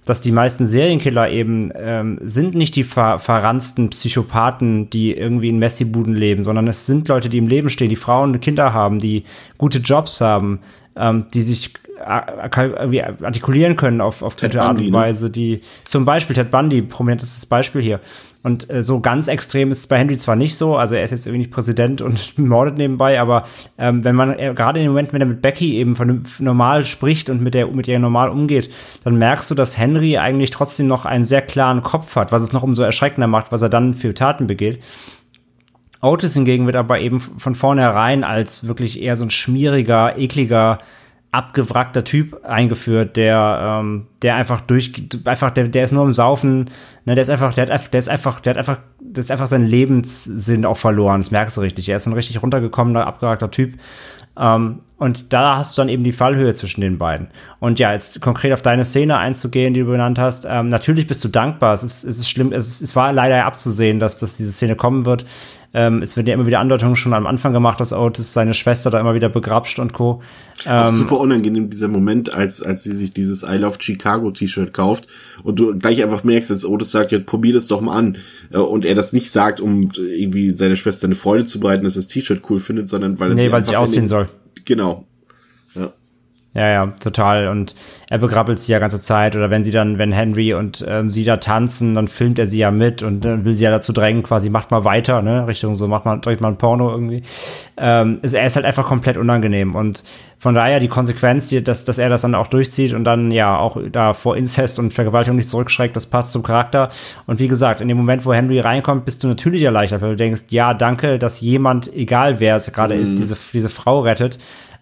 dass die meisten Serienkiller eben ähm, sind nicht die ver verranzten Psychopathen, die irgendwie in Messibuden leben, sondern es sind Leute, die im Leben stehen, die Frauen und Kinder haben, die gute Jobs haben, ähm, die sich irgendwie artikulieren können auf, auf gute Art und ne? Weise, die zum Beispiel Ted Bundy, prominentestes Beispiel hier. Und äh, so ganz extrem ist es bei Henry zwar nicht so, also er ist jetzt irgendwie nicht Präsident und mordet nebenbei, aber ähm, wenn man äh, gerade in dem Moment, wenn er mit Becky eben von normal spricht und mit der mit ihr normal umgeht, dann merkst du, dass Henry eigentlich trotzdem noch einen sehr klaren Kopf hat, was es noch umso erschreckender macht, was er dann für Taten begeht. Otis hingegen wird aber eben von vornherein als wirklich eher so ein schmieriger, ekliger abgewrackter Typ eingeführt, der, ähm, der einfach durch, einfach, der, der ist nur im Saufen, ne, der ist einfach, der hat, der ist einfach, der hat einfach, das ist einfach sein Lebenssinn auch verloren, das merkst du richtig. Er ist ein richtig runtergekommener, abgewrackter Typ. Ähm, und da hast du dann eben die Fallhöhe zwischen den beiden. Und ja, jetzt konkret auf deine Szene einzugehen, die du benannt hast, ähm, natürlich bist du dankbar. Es ist, es ist schlimm, es, ist, es war leider abzusehen, dass, dass diese Szene kommen wird. Ähm, es werden ja immer wieder Andeutungen schon am Anfang gemacht, dass Otis seine Schwester da immer wieder begrapscht und Co. Auch ähm, super unangenehm dieser Moment, als, als sie sich dieses I Love Chicago T-Shirt kauft und du gleich einfach merkst, als Otis sagt, ja, probier das doch mal an. Äh, und er das nicht sagt, um irgendwie seiner Schwester eine Freude zu bereiten, dass das T-Shirt cool findet, sondern weil er Nee, weil sie aussehen soll. Genau. Ja, ja, total. Und er begrabbelt sie ja ganze Zeit. Oder wenn sie dann, wenn Henry und ähm, sie da tanzen, dann filmt er sie ja mit und dann will sie ja dazu drängen, quasi, macht mal weiter, ne? Richtung so, macht mal, direkt mal ein Porno irgendwie. Ähm, ist, er ist halt einfach komplett unangenehm. Und von daher die Konsequenz, die, dass, dass er das dann auch durchzieht und dann ja auch da vor Inzest und Vergewaltigung nicht zurückschreckt, das passt zum Charakter. Und wie gesagt, in dem Moment, wo Henry reinkommt, bist du natürlich erleichtert, weil du denkst, ja, danke, dass jemand, egal wer es gerade mhm. ist, diese, diese Frau rettet.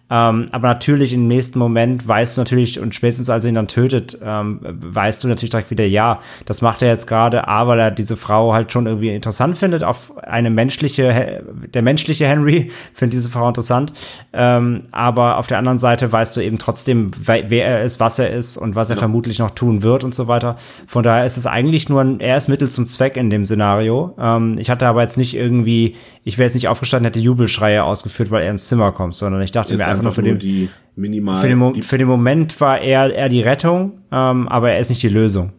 Ähm, aber natürlich im nächsten Moment weißt du natürlich, und spätestens als er ihn dann tötet, ähm, weißt du natürlich direkt wieder, ja, das macht er jetzt gerade, A, weil er diese Frau halt schon irgendwie interessant findet, auf eine menschliche, der menschliche Henry findet diese Frau interessant. Ähm, aber auf der anderen Seite weißt du eben trotzdem, wer er ist, was er ist und was er ja. vermutlich noch tun wird und so weiter. Von daher ist es eigentlich nur ein, er ist Mittel zum Zweck in dem Szenario. Ähm, ich hatte aber jetzt nicht irgendwie, ich wäre jetzt nicht aufgestanden, hätte Jubelschreie ausgeführt, weil er ins Zimmer kommt, sondern ich dachte mir einfach nur für den, für den, für den Moment war er, er die Rettung, ähm, aber er ist nicht die Lösung.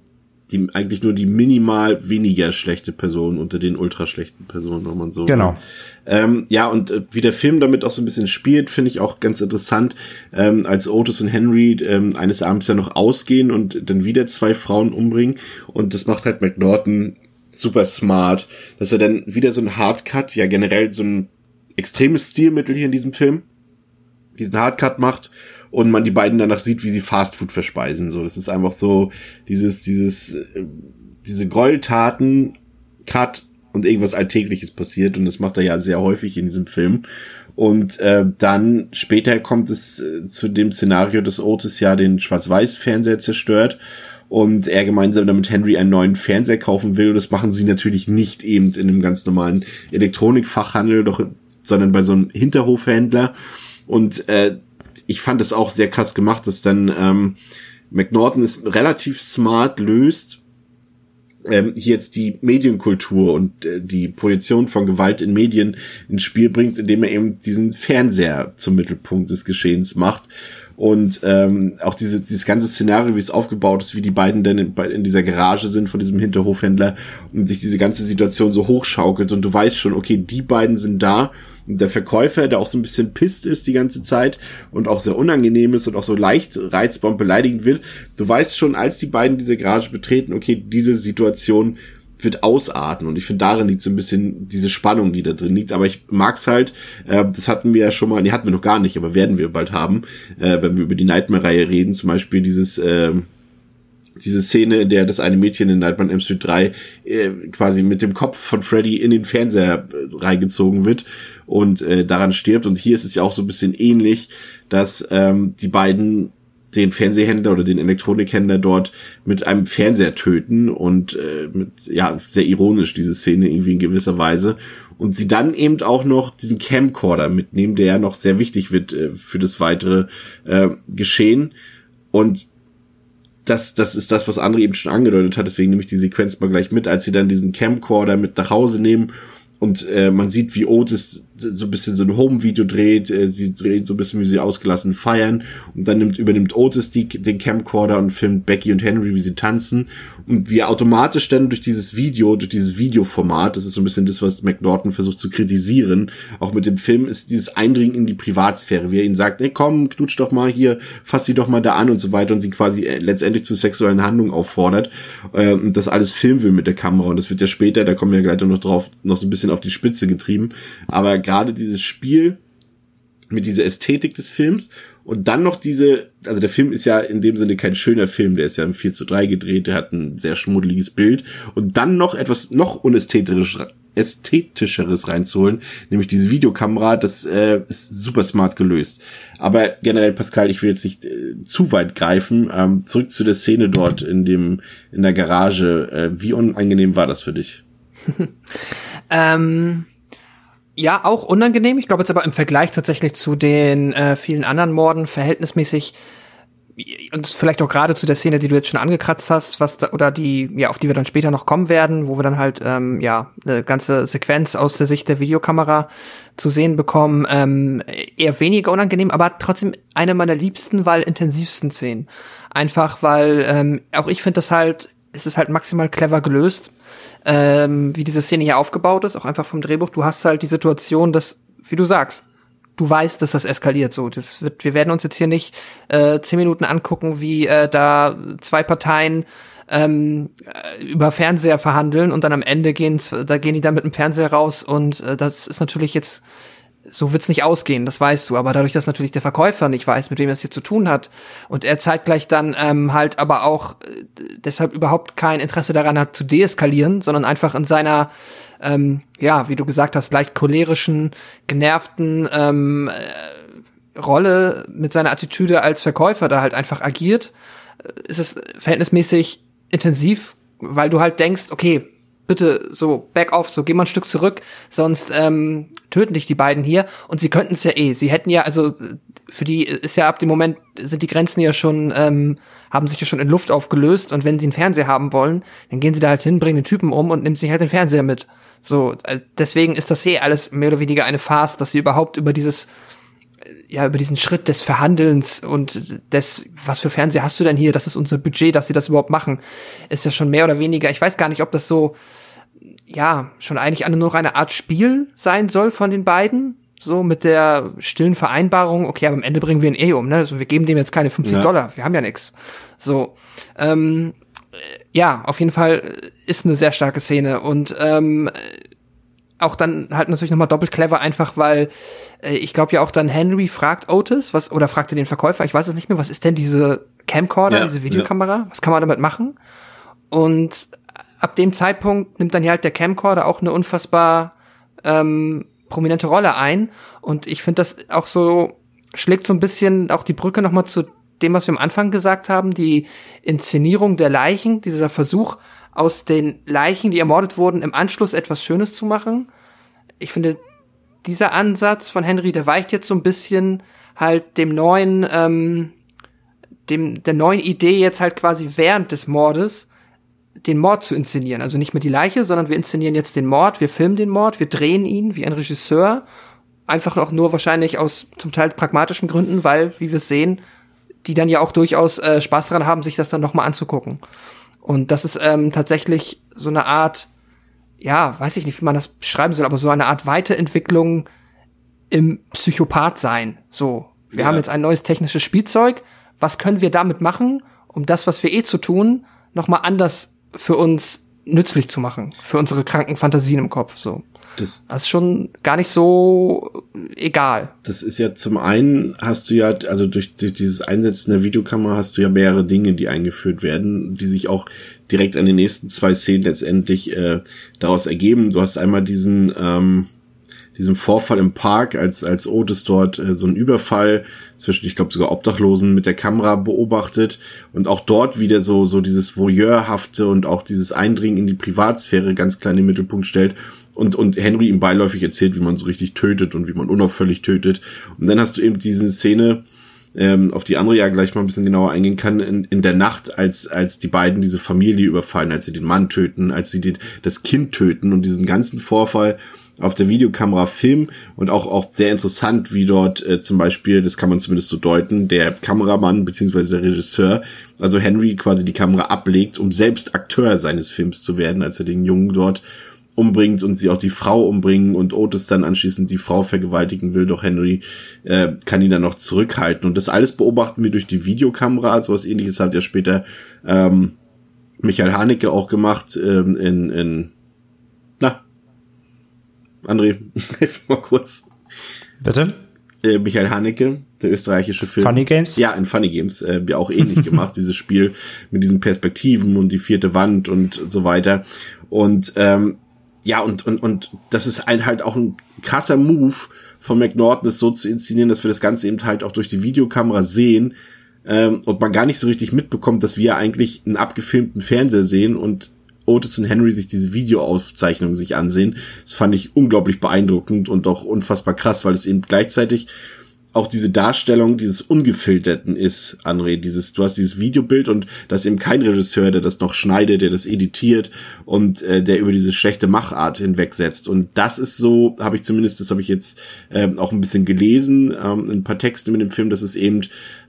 Die, eigentlich nur die minimal weniger schlechte Person unter den ultra schlechten Personen, wenn man so. Genau. Ähm, ja, und äh, wie der Film damit auch so ein bisschen spielt, finde ich auch ganz interessant, ähm, als Otis und Henry ähm, eines Abends ja noch ausgehen und dann wieder zwei Frauen umbringen. Und das macht halt McNaughton super smart, dass er dann wieder so ein Hardcut, ja generell so ein extremes Stilmittel hier in diesem Film, diesen Hardcut macht und man die beiden danach sieht, wie sie Fastfood verspeisen. So, das ist einfach so dieses, dieses, äh, diese Gräueltaten, Cut und irgendwas Alltägliches passiert und das macht er ja sehr häufig in diesem Film. Und äh, dann später kommt es äh, zu dem Szenario, dass Otis ja den Schwarz-Weiß-Fernseher zerstört und er gemeinsam damit Henry einen neuen Fernseher kaufen will. Und das machen sie natürlich nicht eben in einem ganz normalen Elektronikfachhandel, doch, sondern bei so einem Hinterhofhändler. Und äh, ich fand es auch sehr krass gemacht, dass dann ähm, McNaughton es relativ smart löst, ähm, hier jetzt die Medienkultur und äh, die Projektion von Gewalt in Medien ins Spiel bringt, indem er eben diesen Fernseher zum Mittelpunkt des Geschehens macht. Und ähm, auch diese, dieses ganze Szenario, wie es aufgebaut ist, wie die beiden denn in, in dieser Garage sind von diesem Hinterhofhändler und sich diese ganze Situation so hochschaukelt und du weißt schon, okay, die beiden sind da der Verkäufer, der auch so ein bisschen pisst ist die ganze Zeit und auch sehr unangenehm ist und auch so leicht reizbar und beleidigend wird. Du weißt schon, als die beiden diese Garage betreten, okay, diese Situation wird ausarten und ich finde darin liegt so ein bisschen diese Spannung, die da drin liegt. Aber ich mag's halt. Äh, das hatten wir ja schon mal, nee, hatten wir noch gar nicht, aber werden wir bald haben, äh, wenn wir über die Nightmare-Reihe reden. Zum Beispiel dieses äh, diese Szene, in der das eine Mädchen in Nightmare M Street 3 äh, quasi mit dem Kopf von Freddy in den Fernseher äh, reingezogen wird und äh, daran stirbt. Und hier ist es ja auch so ein bisschen ähnlich, dass ähm, die beiden den Fernsehhändler oder den Elektronikhändler dort mit einem Fernseher töten und äh, mit ja sehr ironisch diese Szene irgendwie in gewisser Weise. Und sie dann eben auch noch diesen Camcorder mitnehmen, der ja noch sehr wichtig wird äh, für das weitere äh, Geschehen. Und das, das ist das, was André eben schon angedeutet hat, deswegen nehme ich die Sequenz mal gleich mit, als sie dann diesen Camcorder mit nach Hause nehmen. Und äh, man sieht, wie Otis so ein bisschen so ein Home-Video dreht, äh, sie dreht so ein bisschen, wie sie ausgelassen feiern und dann nimmt, übernimmt Otis die, den Camcorder und filmt Becky und Henry, wie sie tanzen und wir automatisch dann durch dieses Video, durch dieses Videoformat, das ist so ein bisschen das, was McNaughton versucht zu kritisieren, auch mit dem Film, ist dieses Eindringen in die Privatsphäre, wie er ihnen sagt, ey komm, knutsch doch mal hier, fass sie doch mal da an und so weiter und sie quasi äh, letztendlich zu sexuellen Handlungen auffordert äh, und das alles filmen will mit der Kamera und das wird ja später, da kommen wir ja gleich noch drauf, noch so ein bisschen auf die Spitze getrieben, aber gerade dieses Spiel mit dieser Ästhetik des Films und dann noch diese, also der Film ist ja in dem Sinne kein schöner Film, der ist ja im 4 zu 3 gedreht, der hat ein sehr schmuddeliges Bild und dann noch etwas noch unästhetisch, reinzuholen, nämlich diese Videokamera, das äh, ist super smart gelöst. Aber generell, Pascal, ich will jetzt nicht äh, zu weit greifen. Ähm, zurück zu der Szene dort in dem in der Garage. Äh, wie unangenehm war das für dich? ähm, ja, auch unangenehm. Ich glaube jetzt aber im Vergleich tatsächlich zu den äh, vielen anderen Morden verhältnismäßig und vielleicht auch gerade zu der Szene, die du jetzt schon angekratzt hast, was da, oder die, ja, auf die wir dann später noch kommen werden, wo wir dann halt, ähm, ja, eine ganze Sequenz aus der Sicht der Videokamera zu sehen bekommen, ähm, eher weniger unangenehm, aber trotzdem eine meiner liebsten, weil intensivsten Szenen. Einfach, weil ähm, auch ich finde das halt, es ist halt maximal clever gelöst, ähm, wie diese Szene hier aufgebaut ist, auch einfach vom Drehbuch. Du hast halt die Situation, dass, wie du sagst, du weißt, dass das eskaliert so. Das wird, wir werden uns jetzt hier nicht äh, zehn Minuten angucken, wie äh, da zwei Parteien ähm, äh, über Fernseher verhandeln und dann am Ende gehen, da gehen die dann mit dem Fernseher raus und äh, das ist natürlich jetzt so wird's nicht ausgehen, das weißt du. Aber dadurch, dass natürlich der Verkäufer nicht weiß, mit wem er es hier zu tun hat, und er zeigt gleich dann ähm, halt aber auch äh, deshalb überhaupt kein Interesse daran hat, zu deeskalieren, sondern einfach in seiner ähm, ja, wie du gesagt hast, leicht cholerischen, genervten ähm, äh, Rolle mit seiner Attitüde als Verkäufer da halt einfach agiert, äh, ist es verhältnismäßig intensiv, weil du halt denkst, okay, bitte so back off, so geh mal ein Stück zurück, sonst ähm, töten dich die beiden hier. Und sie könnten es ja eh. Sie hätten ja, also für die ist ja ab dem Moment, sind die Grenzen ja schon, ähm, haben sich ja schon in Luft aufgelöst. Und wenn sie einen Fernseher haben wollen, dann gehen sie da halt hin, bringen den Typen um und nehmen sich halt den Fernseher mit. So, äh, deswegen ist das eh alles mehr oder weniger eine Farce, dass sie überhaupt über dieses ja, über diesen Schritt des Verhandelns und des, was für Fernseher hast du denn hier? Das ist unser Budget, dass sie das überhaupt machen, ist ja schon mehr oder weniger. Ich weiß gar nicht, ob das so, ja, schon eigentlich eine, nur eine Art Spiel sein soll von den beiden. So mit der stillen Vereinbarung, okay, aber am Ende bringen wir ihn eh um, ne? Also wir geben dem jetzt keine 50 ja. Dollar, wir haben ja nix. So. Ähm, ja, auf jeden Fall ist eine sehr starke Szene und ähm, auch dann halt natürlich nochmal doppelt clever, einfach weil äh, ich glaube ja auch dann Henry fragt Otis, was, oder fragte den Verkäufer, ich weiß es nicht mehr, was ist denn diese Camcorder, ja, diese Videokamera? Ja. Was kann man damit machen? Und ab dem Zeitpunkt nimmt dann ja halt der Camcorder auch eine unfassbar ähm, prominente Rolle ein. Und ich finde das auch so, schlägt so ein bisschen auch die Brücke nochmal zu dem, was wir am Anfang gesagt haben, die Inszenierung der Leichen, dieser Versuch, aus den Leichen, die ermordet wurden, im Anschluss etwas Schönes zu machen. Ich finde, dieser Ansatz von Henry, der weicht jetzt so ein bisschen halt dem neuen, ähm, dem, der neuen Idee jetzt halt quasi während des Mordes den Mord zu inszenieren. Also nicht mehr die Leiche, sondern wir inszenieren jetzt den Mord, wir filmen den Mord, wir drehen ihn wie ein Regisseur. Einfach auch nur wahrscheinlich aus zum Teil pragmatischen Gründen, weil, wie wir sehen, die dann ja auch durchaus äh, Spaß daran haben, sich das dann nochmal anzugucken. Und das ist ähm, tatsächlich so eine Art, ja, weiß ich nicht, wie man das beschreiben soll, aber so eine Art Weiterentwicklung im Psychopath sein. So, wir ja. haben jetzt ein neues technisches Spielzeug. Was können wir damit machen, um das, was wir eh zu tun, nochmal anders für uns nützlich zu machen, für unsere kranken Fantasien im Kopf, so. Das, das ist schon gar nicht so egal. Das ist ja zum einen hast du ja, also durch, durch dieses Einsetzen der Videokamera hast du ja mehrere Dinge, die eingeführt werden, die sich auch direkt an den nächsten zwei Szenen letztendlich äh, daraus ergeben. Du hast einmal diesen, ähm, diesem Vorfall im Park, als, als Otis dort äh, so einen Überfall zwischen, ich glaube sogar Obdachlosen mit der Kamera beobachtet und auch dort wieder so, so dieses Voyeurhafte und auch dieses Eindringen in die Privatsphäre ganz klein im Mittelpunkt stellt und, und Henry ihm beiläufig erzählt, wie man so richtig tötet und wie man unauffällig tötet. Und dann hast du eben diese Szene, ähm, auf die andere ja gleich mal ein bisschen genauer eingehen kann, in, in der Nacht, als, als die beiden diese Familie überfallen, als sie den Mann töten, als sie den, das Kind töten und diesen ganzen Vorfall auf der Videokamera filmen und auch, auch sehr interessant, wie dort äh, zum Beispiel, das kann man zumindest so deuten, der Kameramann beziehungsweise der Regisseur, also Henry quasi die Kamera ablegt, um selbst Akteur seines Films zu werden, als er den Jungen dort umbringt und sie auch die Frau umbringen und Otis dann anschließend die Frau vergewaltigen will, doch Henry äh, kann ihn dann noch zurückhalten. Und das alles beobachten wir durch die Videokamera, sowas ähnliches hat ja später ähm, Michael Haneke auch gemacht ähm, in, in André, hilf mal kurz. Bitte? Äh, Michael Haneke, der österreichische Film. Funny Games? Ja, in Funny Games, äh, ja auch ähnlich gemacht, dieses Spiel mit diesen Perspektiven und die vierte Wand und so weiter. Und ähm, ja, und, und, und das ist ein, halt auch ein krasser Move von McNaughton, das so zu inszenieren, dass wir das Ganze eben halt auch durch die Videokamera sehen ähm, und man gar nicht so richtig mitbekommt, dass wir eigentlich einen abgefilmten Fernseher sehen und Otis und Henry sich diese Videoaufzeichnungen sich ansehen. Das fand ich unglaublich beeindruckend und auch unfassbar krass, weil es eben gleichzeitig auch diese Darstellung dieses Ungefilterten ist, André. Dieses, du hast dieses Videobild und da ist eben kein Regisseur, der das noch schneidet, der das editiert und äh, der über diese schlechte Machart hinwegsetzt. Und das ist so, habe ich zumindest, das habe ich jetzt ähm, auch ein bisschen gelesen, ähm, ein paar Texte mit dem Film, dass es eben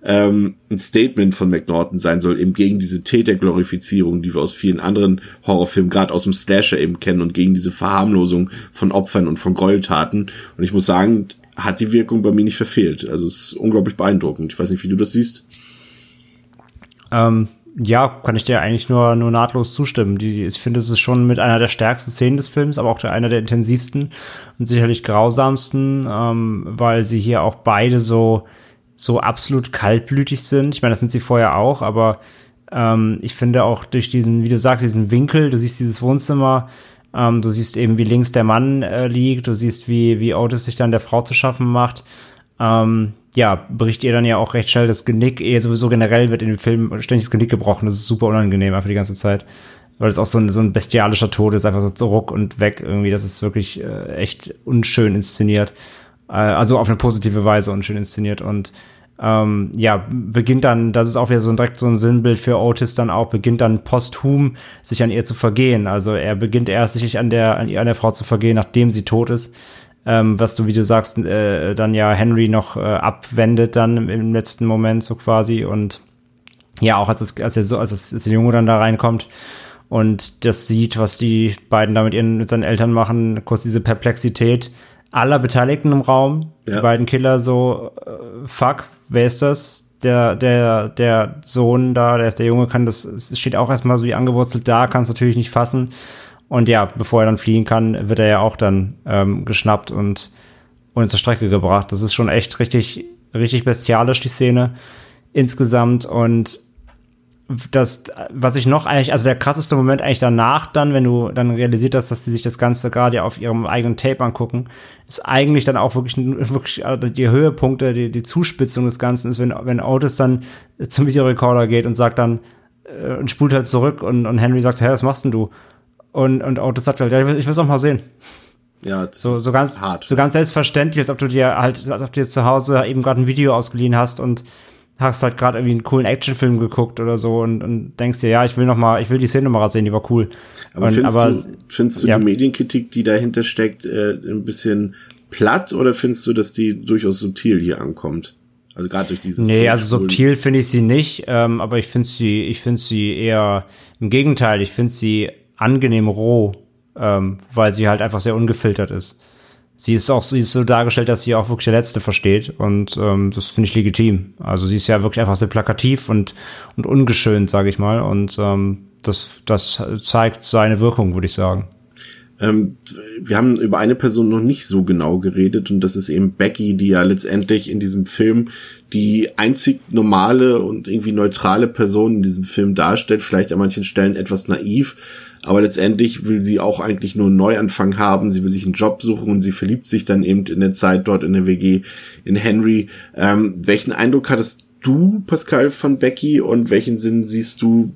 ähm, ein Statement von McNaughton sein soll, eben gegen diese Täterglorifizierung, die wir aus vielen anderen Horrorfilmen, gerade aus dem Slasher eben kennen und gegen diese Verharmlosung von Opfern und von Gräueltaten. Und ich muss sagen, hat die Wirkung bei mir nicht verfehlt. Also es ist unglaublich beeindruckend. Ich weiß nicht, wie du das siehst. Ähm, ja, kann ich dir eigentlich nur, nur nahtlos zustimmen. Die, ich finde, es ist schon mit einer der stärksten Szenen des Films, aber auch der, einer der intensivsten und sicherlich grausamsten, ähm, weil sie hier auch beide so, so absolut kaltblütig sind. Ich meine, das sind sie vorher auch, aber ähm, ich finde auch durch diesen, wie du sagst, diesen Winkel, du siehst dieses Wohnzimmer, ähm, du siehst eben, wie links der Mann äh, liegt, du siehst, wie, wie Otis sich dann der Frau zu schaffen macht. Ähm, ja, bricht ihr dann ja auch recht schnell das Genick. Ehe sowieso generell wird in dem Film ständig das Genick gebrochen. Das ist super unangenehm einfach die ganze Zeit. Weil es auch so ein, so ein bestialischer Tod ist, einfach so ruck und weg irgendwie. Das ist wirklich äh, echt unschön inszeniert. Äh, also auf eine positive Weise unschön inszeniert. Und ähm, ja, beginnt dann, das ist auch wieder so ein, direkt so ein Sinnbild für Otis dann auch, beginnt dann posthum sich an ihr zu vergehen. Also er beginnt erst sich an der, an, ihr, an der Frau zu vergehen, nachdem sie tot ist. Ähm, was du, wie du sagst, äh, dann ja Henry noch äh, abwendet dann im, im, letzten Moment so quasi und ja, auch als es, als er so, als, es, als der Junge dann da reinkommt und das sieht, was die beiden da mit ihren, mit seinen Eltern machen, kurz diese Perplexität, aller Beteiligten im Raum, ja. die beiden Killer so, äh, fuck, wer ist das? Der, der, der Sohn da, der ist der Junge, kann das, es steht auch erstmal so wie angewurzelt da, kann es natürlich nicht fassen. Und ja, bevor er dann fliehen kann, wird er ja auch dann ähm, geschnappt und, und zur Strecke gebracht. Das ist schon echt richtig, richtig bestialisch, die Szene insgesamt. Und das, was ich noch eigentlich, also der krasseste Moment eigentlich danach dann, wenn du dann realisiert hast, dass sie sich das Ganze gerade auf ihrem eigenen Tape angucken, ist eigentlich dann auch wirklich, wirklich also die Höhepunkte, die, die Zuspitzung des Ganzen ist, wenn, wenn Otis dann zum Videorekorder geht und sagt dann, äh, und spult halt zurück und, und Henry sagt, hä, was machst denn du? Und, und Otis sagt halt, ja, ich will es auch mal sehen. Ja, so, so ganz, hart. so ganz selbstverständlich, als ob du dir halt, als ob du dir zu Hause eben gerade ein Video ausgeliehen hast und hast halt gerade irgendwie einen coolen Actionfilm geguckt oder so und, und denkst dir, ja, ich will noch mal, ich will die Szene mal sehen, die war cool. Aber und, findest, aber, du, findest du ja. die Medienkritik, die dahinter steckt, äh, ein bisschen platt oder findest du, dass die durchaus subtil hier ankommt? Also gerade durch dieses. Nee, also subtil finde ich sie nicht, ähm, aber ich finde sie, ich finde sie eher im Gegenteil, ich finde sie angenehm roh, ähm, weil sie halt einfach sehr ungefiltert ist sie ist auch sie ist so dargestellt, dass sie auch wirklich der Letzte versteht und ähm, das finde ich legitim. Also sie ist ja wirklich einfach sehr plakativ und und ungeschönt, sage ich mal, und ähm, das das zeigt seine Wirkung, würde ich sagen. Ähm, wir haben über eine Person noch nicht so genau geredet und das ist eben Becky, die ja letztendlich in diesem Film die einzig normale und irgendwie neutrale Person in diesem Film darstellt, vielleicht an manchen Stellen etwas naiv, aber letztendlich will sie auch eigentlich nur einen Neuanfang haben. Sie will sich einen Job suchen und sie verliebt sich dann eben in der Zeit dort in der WG in Henry. Ähm, welchen Eindruck hattest du, Pascal, von Becky und welchen Sinn siehst du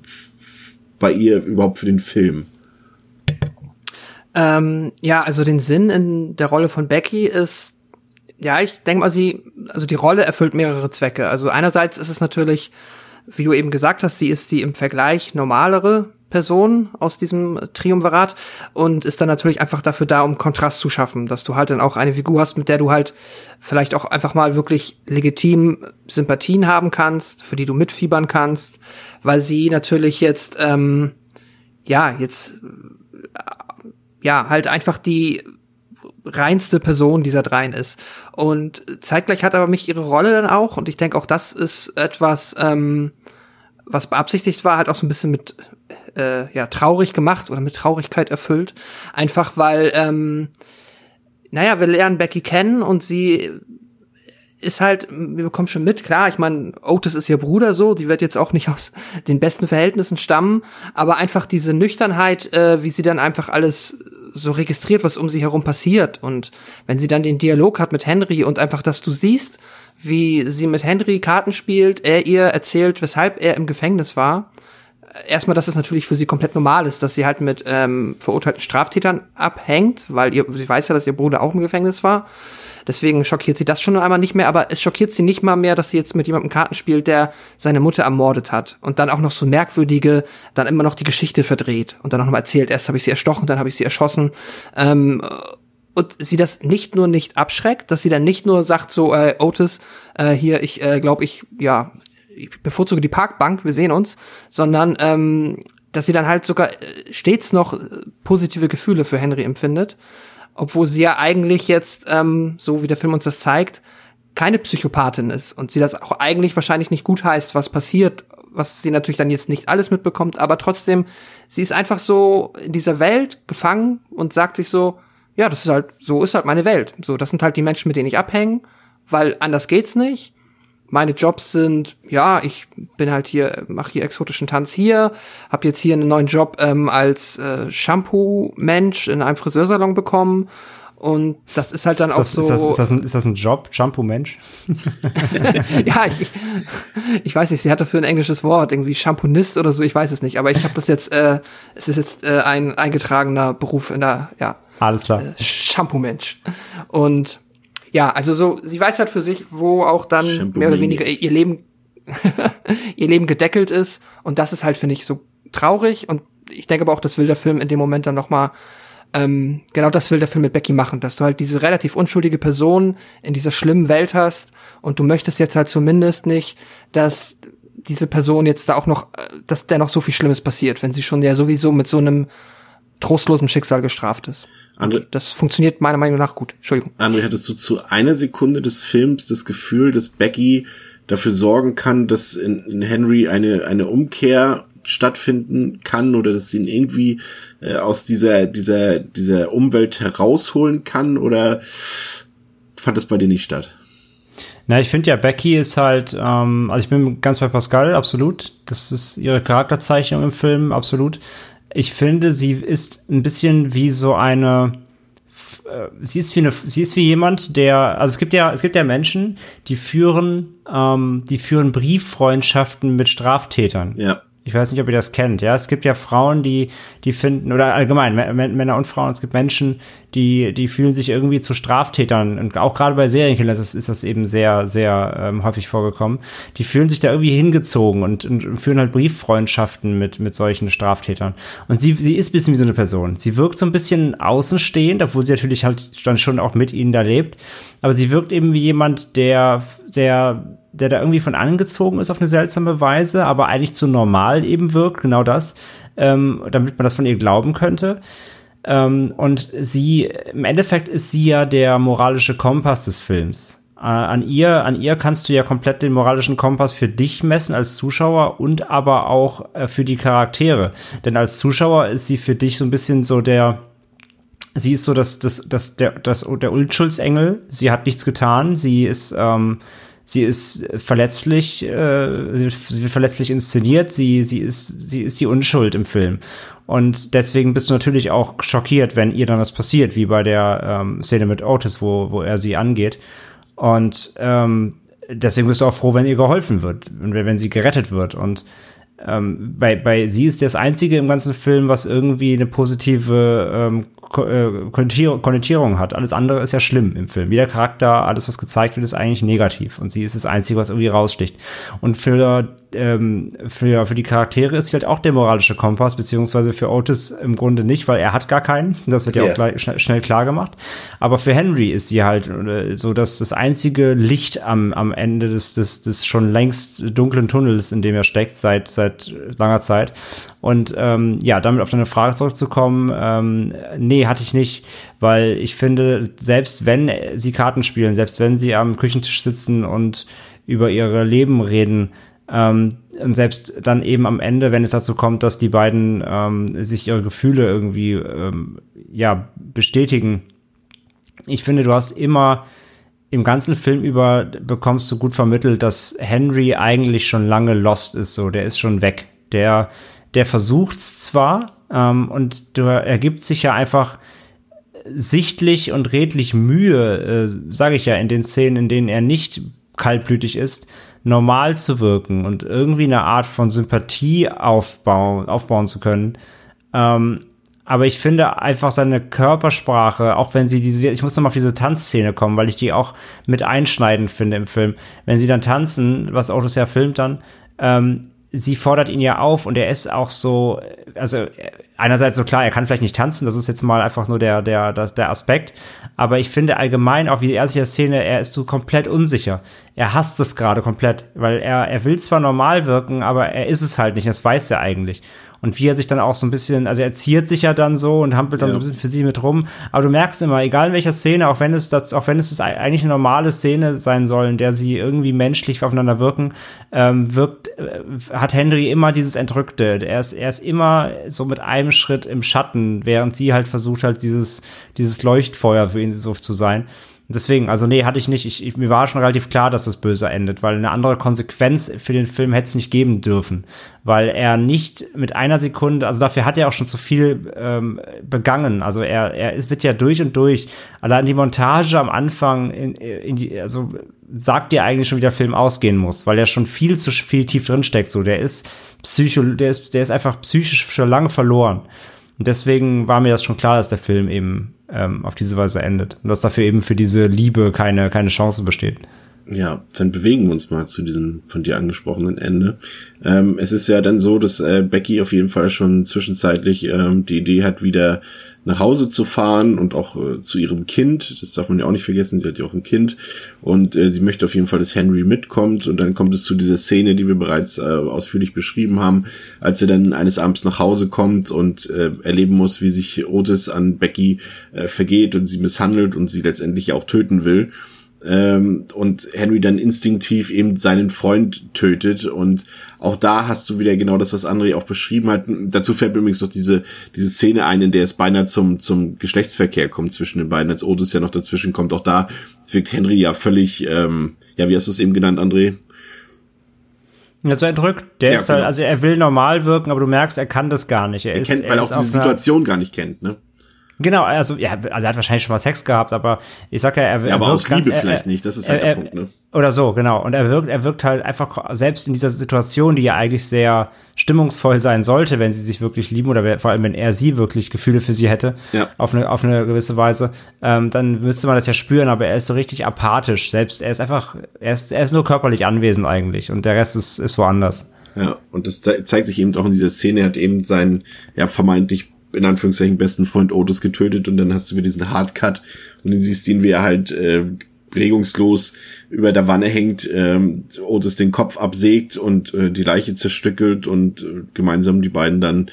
bei ihr überhaupt für den Film? Ähm, ja, also den Sinn in der Rolle von Becky ist, ja, ich denke mal, sie, also die Rolle erfüllt mehrere Zwecke. Also einerseits ist es natürlich, wie du eben gesagt hast, sie ist die im Vergleich normalere Person aus diesem Triumvirat und ist dann natürlich einfach dafür da, um Kontrast zu schaffen, dass du halt dann auch eine Figur hast, mit der du halt vielleicht auch einfach mal wirklich legitim Sympathien haben kannst, für die du mitfiebern kannst, weil sie natürlich jetzt, ähm, ja, jetzt, äh, ja, halt einfach die reinste Person dieser dreien ist. Und zeitgleich hat aber mich ihre Rolle dann auch, und ich denke auch das ist etwas, ähm, was beabsichtigt war, halt auch so ein bisschen mit äh, ja traurig gemacht oder mit Traurigkeit erfüllt. Einfach weil, ähm, naja, wir lernen Becky kennen und sie ist halt, wir bekommen schon mit, klar, ich meine, Otis ist ihr Bruder so, die wird jetzt auch nicht aus den besten Verhältnissen stammen, aber einfach diese Nüchternheit, äh, wie sie dann einfach alles so registriert, was um sie herum passiert. Und wenn sie dann den Dialog hat mit Henry und einfach, dass du siehst, wie sie mit Henry Karten spielt, er ihr erzählt, weshalb er im Gefängnis war. Erstmal, dass es natürlich für sie komplett normal ist, dass sie halt mit ähm, verurteilten Straftätern abhängt, weil ihr, sie weiß ja, dass ihr Bruder auch im Gefängnis war. Deswegen schockiert sie das schon einmal nicht mehr, aber es schockiert sie nicht mal mehr, dass sie jetzt mit jemandem Karten spielt, der seine Mutter ermordet hat und dann auch noch so merkwürdige, dann immer noch die Geschichte verdreht und dann auch noch mal erzählt, erst habe ich sie erstochen, dann habe ich sie erschossen. Ähm, und sie das nicht nur nicht abschreckt, dass sie dann nicht nur sagt so äh, Otis äh, hier ich äh, glaube ich ja ich bevorzuge die Parkbank, wir sehen uns, sondern ähm, dass sie dann halt sogar äh, stets noch äh, positive Gefühle für Henry empfindet obwohl sie ja eigentlich jetzt, ähm, so wie der Film uns das zeigt, keine Psychopathin ist und sie das auch eigentlich wahrscheinlich nicht gut heißt, was passiert, was sie natürlich dann jetzt nicht alles mitbekommt, aber trotzdem, sie ist einfach so in dieser Welt gefangen und sagt sich so, ja, das ist halt, so ist halt meine Welt. So, das sind halt die Menschen, mit denen ich abhänge, weil anders geht's nicht meine Jobs sind, ja, ich bin halt hier, mache hier exotischen Tanz hier, habe jetzt hier einen neuen Job ähm, als äh, Shampoo-Mensch in einem Friseursalon bekommen. Und das ist halt dann ist das, auch so. Ist das, ist das, ein, ist das ein Job, Shampoo-Mensch? ja, ich, ich weiß nicht, sie hat dafür ein englisches Wort, irgendwie Shampoonist oder so, ich weiß es nicht. Aber ich habe das jetzt, äh, es ist jetzt äh, ein eingetragener Beruf in der, ja. Alles klar. Äh, Shampoo-Mensch. Und ja, also so, sie weiß halt für sich, wo auch dann Shampoo mehr oder weniger ihr Leben, ihr Leben gedeckelt ist. Und das ist halt, finde ich, so traurig. Und ich denke aber auch, das will der Film in dem Moment dann noch mal ähm, genau das will der Film mit Becky machen, dass du halt diese relativ unschuldige Person in dieser schlimmen Welt hast und du möchtest jetzt halt zumindest nicht, dass diese Person jetzt da auch noch, äh, dass der noch so viel Schlimmes passiert, wenn sie schon ja sowieso mit so einem trostlosen Schicksal gestraft ist. André, das funktioniert meiner Meinung nach gut. Entschuldigung. André, hattest du zu einer Sekunde des Films das Gefühl, dass Becky dafür sorgen kann, dass in, in Henry eine, eine Umkehr stattfinden kann oder dass sie ihn irgendwie äh, aus dieser, dieser, dieser Umwelt herausholen kann oder fand das bei dir nicht statt? Na, ich finde ja, Becky ist halt, ähm, also ich bin ganz bei Pascal, absolut. Das ist ihre Charakterzeichnung im Film, absolut ich finde, sie ist ein bisschen wie so eine, äh, sie ist wie eine, sie ist wie jemand, der, also es gibt ja, es gibt ja Menschen, die führen, ähm, die führen Brieffreundschaften mit Straftätern. Ja. Ich weiß nicht, ob ihr das kennt. Ja, es gibt ja Frauen, die, die finden, oder allgemein, Männer und Frauen, es gibt Menschen, die, die fühlen sich irgendwie zu Straftätern. Und auch gerade bei Serienkillern ist, ist das eben sehr, sehr ähm, häufig vorgekommen. Die fühlen sich da irgendwie hingezogen und, und führen halt Brieffreundschaften mit, mit solchen Straftätern. Und sie, sie ist ein bisschen wie so eine Person. Sie wirkt so ein bisschen außenstehend, obwohl sie natürlich halt dann schon auch mit ihnen da lebt. Aber sie wirkt eben wie jemand, der, der der da irgendwie von angezogen ist auf eine seltsame Weise, aber eigentlich zu normal eben wirkt, genau das, ähm, damit man das von ihr glauben könnte. Ähm, und sie, im Endeffekt ist sie ja der moralische Kompass des Films. Äh, an ihr, an ihr kannst du ja komplett den moralischen Kompass für dich messen als Zuschauer und aber auch äh, für die Charaktere. Denn als Zuschauer ist sie für dich so ein bisschen so der, sie ist so das, das, das, der, das, der Unschuldsengel. Sie hat nichts getan. Sie ist, ähm, sie ist verletzlich, äh, sie, wird verletzlich inszeniert, sie, sie ist, sie ist die Unschuld im Film. Und deswegen bist du natürlich auch schockiert, wenn ihr dann was passiert, wie bei der ähm, Szene mit Otis, wo, wo er sie angeht. Und ähm, deswegen bist du auch froh, wenn ihr geholfen wird, wenn, wenn sie gerettet wird. Und ähm, bei, bei sie ist das einzige im ganzen Film, was irgendwie eine positive ähm, äh, Konnotierung hat. Alles andere ist ja schlimm im Film. Jeder Charakter, alles, was gezeigt wird, ist eigentlich negativ. Und sie ist das Einzige, was irgendwie raussticht. Und für, ähm, für, für die Charaktere ist sie halt auch der moralische Kompass, beziehungsweise für Otis im Grunde nicht, weil er hat gar keinen. Das wird ja yeah. auch gleich, schnell, schnell klar gemacht. Aber für Henry ist sie halt äh, so dass das einzige Licht am, am Ende des, des, des schon längst dunklen Tunnels, in dem er steckt, seit, seit langer Zeit. Und ähm, ja, damit auf deine Frage zurückzukommen, ähm, nee, hatte ich nicht, weil ich finde, selbst wenn sie Karten spielen, selbst wenn sie am Küchentisch sitzen und über ihre Leben reden, ähm, und selbst dann eben am Ende, wenn es dazu kommt, dass die beiden ähm, sich ihre Gefühle irgendwie ähm, ja bestätigen, ich finde, du hast immer im ganzen Film über bekommst du gut vermittelt, dass Henry eigentlich schon lange lost ist, so der ist schon weg. Der der versucht's zwar ähm, und du ergibt sich ja einfach sichtlich und redlich Mühe, äh, sage ich ja, in den Szenen, in denen er nicht kaltblütig ist, normal zu wirken und irgendwie eine Art von Sympathie aufbauen, aufbauen zu können. Ähm, aber ich finde einfach seine Körpersprache, auch wenn sie diese, ich muss nochmal auf diese Tanzszene kommen, weil ich die auch mit einschneidend finde im Film. Wenn sie dann tanzen, was das ja filmt dann, ähm, sie fordert ihn ja auf und er ist auch so, also einerseits so klar, er kann vielleicht nicht tanzen, das ist jetzt mal einfach nur der, der, der, der Aspekt, aber ich finde allgemein, auch wie die erste Szene, er ist so komplett unsicher. Er hasst es gerade komplett, weil er, er will zwar normal wirken, aber er ist es halt nicht, das weiß er eigentlich und wie er sich dann auch so ein bisschen, also er ziert sich ja dann so und hampelt dann ja. so ein bisschen für sie mit rum. Aber du merkst immer, egal in welcher Szene, auch wenn es das, auch wenn es das eigentlich eine normale Szene sein soll, in der sie irgendwie menschlich aufeinander wirken, ähm, wirkt, äh, hat Henry immer dieses Entrückte. Er ist, er ist immer so mit einem Schritt im Schatten, während sie halt versucht halt dieses, dieses Leuchtfeuer für ihn so zu sein. Deswegen, also nee, hatte ich nicht. Ich, ich, mir war schon relativ klar, dass das böse endet, weil eine andere Konsequenz für den Film hätte es nicht geben dürfen, weil er nicht mit einer Sekunde, also dafür hat er auch schon zu viel ähm, begangen. Also er, er ist, wird ja durch und durch. Allein die Montage am Anfang, in, in die, also sagt dir eigentlich schon, wie der Film ausgehen muss, weil er schon viel zu viel tief drin steckt. So, der ist psycho, der ist, der ist einfach psychisch schon lange verloren. Und deswegen war mir das schon klar, dass der Film eben ähm, auf diese Weise endet. Und dass dafür eben für diese Liebe keine, keine Chance besteht. Ja, dann bewegen wir uns mal zu diesem von dir angesprochenen Ende. Ähm, es ist ja dann so, dass äh, Becky auf jeden Fall schon zwischenzeitlich ähm, die Idee hat, wieder nach Hause zu fahren und auch äh, zu ihrem Kind. Das darf man ja auch nicht vergessen, sie hat ja auch ein Kind. Und äh, sie möchte auf jeden Fall, dass Henry mitkommt. Und dann kommt es zu dieser Szene, die wir bereits äh, ausführlich beschrieben haben, als er dann eines Abends nach Hause kommt und äh, erleben muss, wie sich Otis an Becky äh, vergeht und sie misshandelt und sie letztendlich auch töten will. Ähm, und Henry dann instinktiv eben seinen Freund tötet und auch da hast du wieder genau das, was André auch beschrieben hat. Dazu fällt mir übrigens noch diese, diese Szene ein, in der es beinahe zum, zum Geschlechtsverkehr kommt zwischen den beiden, als Otis ja noch dazwischen kommt. Auch da wirkt Henry ja völlig, ähm, ja, wie hast du es eben genannt, André? Ja, so erdrückt. Der ja, ist halt, genau. also er will normal wirken, aber du merkst, er kann das gar nicht. Er, er ist, kennt, weil er auch diese Situation gar nicht kennt, ne? Genau, also, ja, also er hat wahrscheinlich schon mal Sex gehabt, aber ich sag ja, er, ja, aber er wirkt aus Liebe ganz, vielleicht er, nicht, das ist halt der Punkt, ne? Oder so, genau. Und er wirkt, er wirkt halt einfach selbst in dieser Situation, die ja eigentlich sehr stimmungsvoll sein sollte, wenn sie sich wirklich lieben oder vor allem wenn er sie wirklich Gefühle für sie hätte, ja. auf eine auf eine gewisse Weise, ähm, dann müsste man das ja spüren. Aber er ist so richtig apathisch. Selbst er ist einfach, er ist er ist nur körperlich anwesend eigentlich und der Rest ist ist woanders. Ja, und das zeigt sich eben auch in dieser Szene. Er hat eben seinen ja vermeintlich in Anführungszeichen besten Freund Otis getötet und dann hast du wieder diesen Hardcut und dann siehst du ihn, wie er halt äh, regungslos über der Wanne hängt, ähm, Otis den Kopf absägt und äh, die Leiche zerstückelt und äh, gemeinsam die beiden dann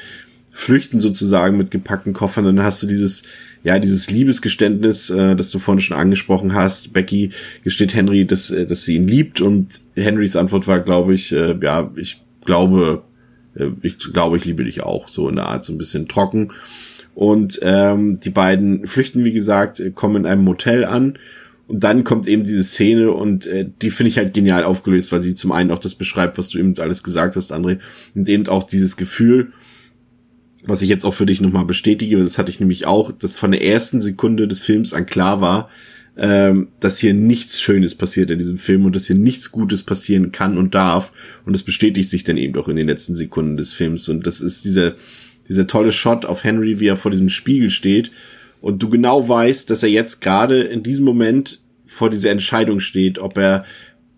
flüchten sozusagen mit gepackten Koffern. Und dann hast du dieses, ja, dieses Liebesgeständnis, äh, das du vorhin schon angesprochen hast. Becky gesteht Henry, dass, äh, dass sie ihn liebt und Henrys Antwort war, glaube ich, äh, ja, ich glaube, ich glaube, ich liebe dich auch, so in der Art, so ein bisschen trocken. Und ähm, die beiden flüchten, wie gesagt, kommen in einem Motel an. Und dann kommt eben diese Szene und äh, die finde ich halt genial aufgelöst, weil sie zum einen auch das beschreibt, was du eben alles gesagt hast, André, und eben auch dieses Gefühl, was ich jetzt auch für dich nochmal bestätige, das hatte ich nämlich auch, dass von der ersten Sekunde des Films an klar war, ähm, dass hier nichts Schönes passiert in diesem Film und dass hier nichts Gutes passieren kann und darf. Und das bestätigt sich dann eben doch in den letzten Sekunden des Films. Und das ist dieser, dieser tolle Shot auf Henry, wie er vor diesem Spiegel steht. Und du genau weißt, dass er jetzt gerade in diesem Moment vor dieser Entscheidung steht, ob er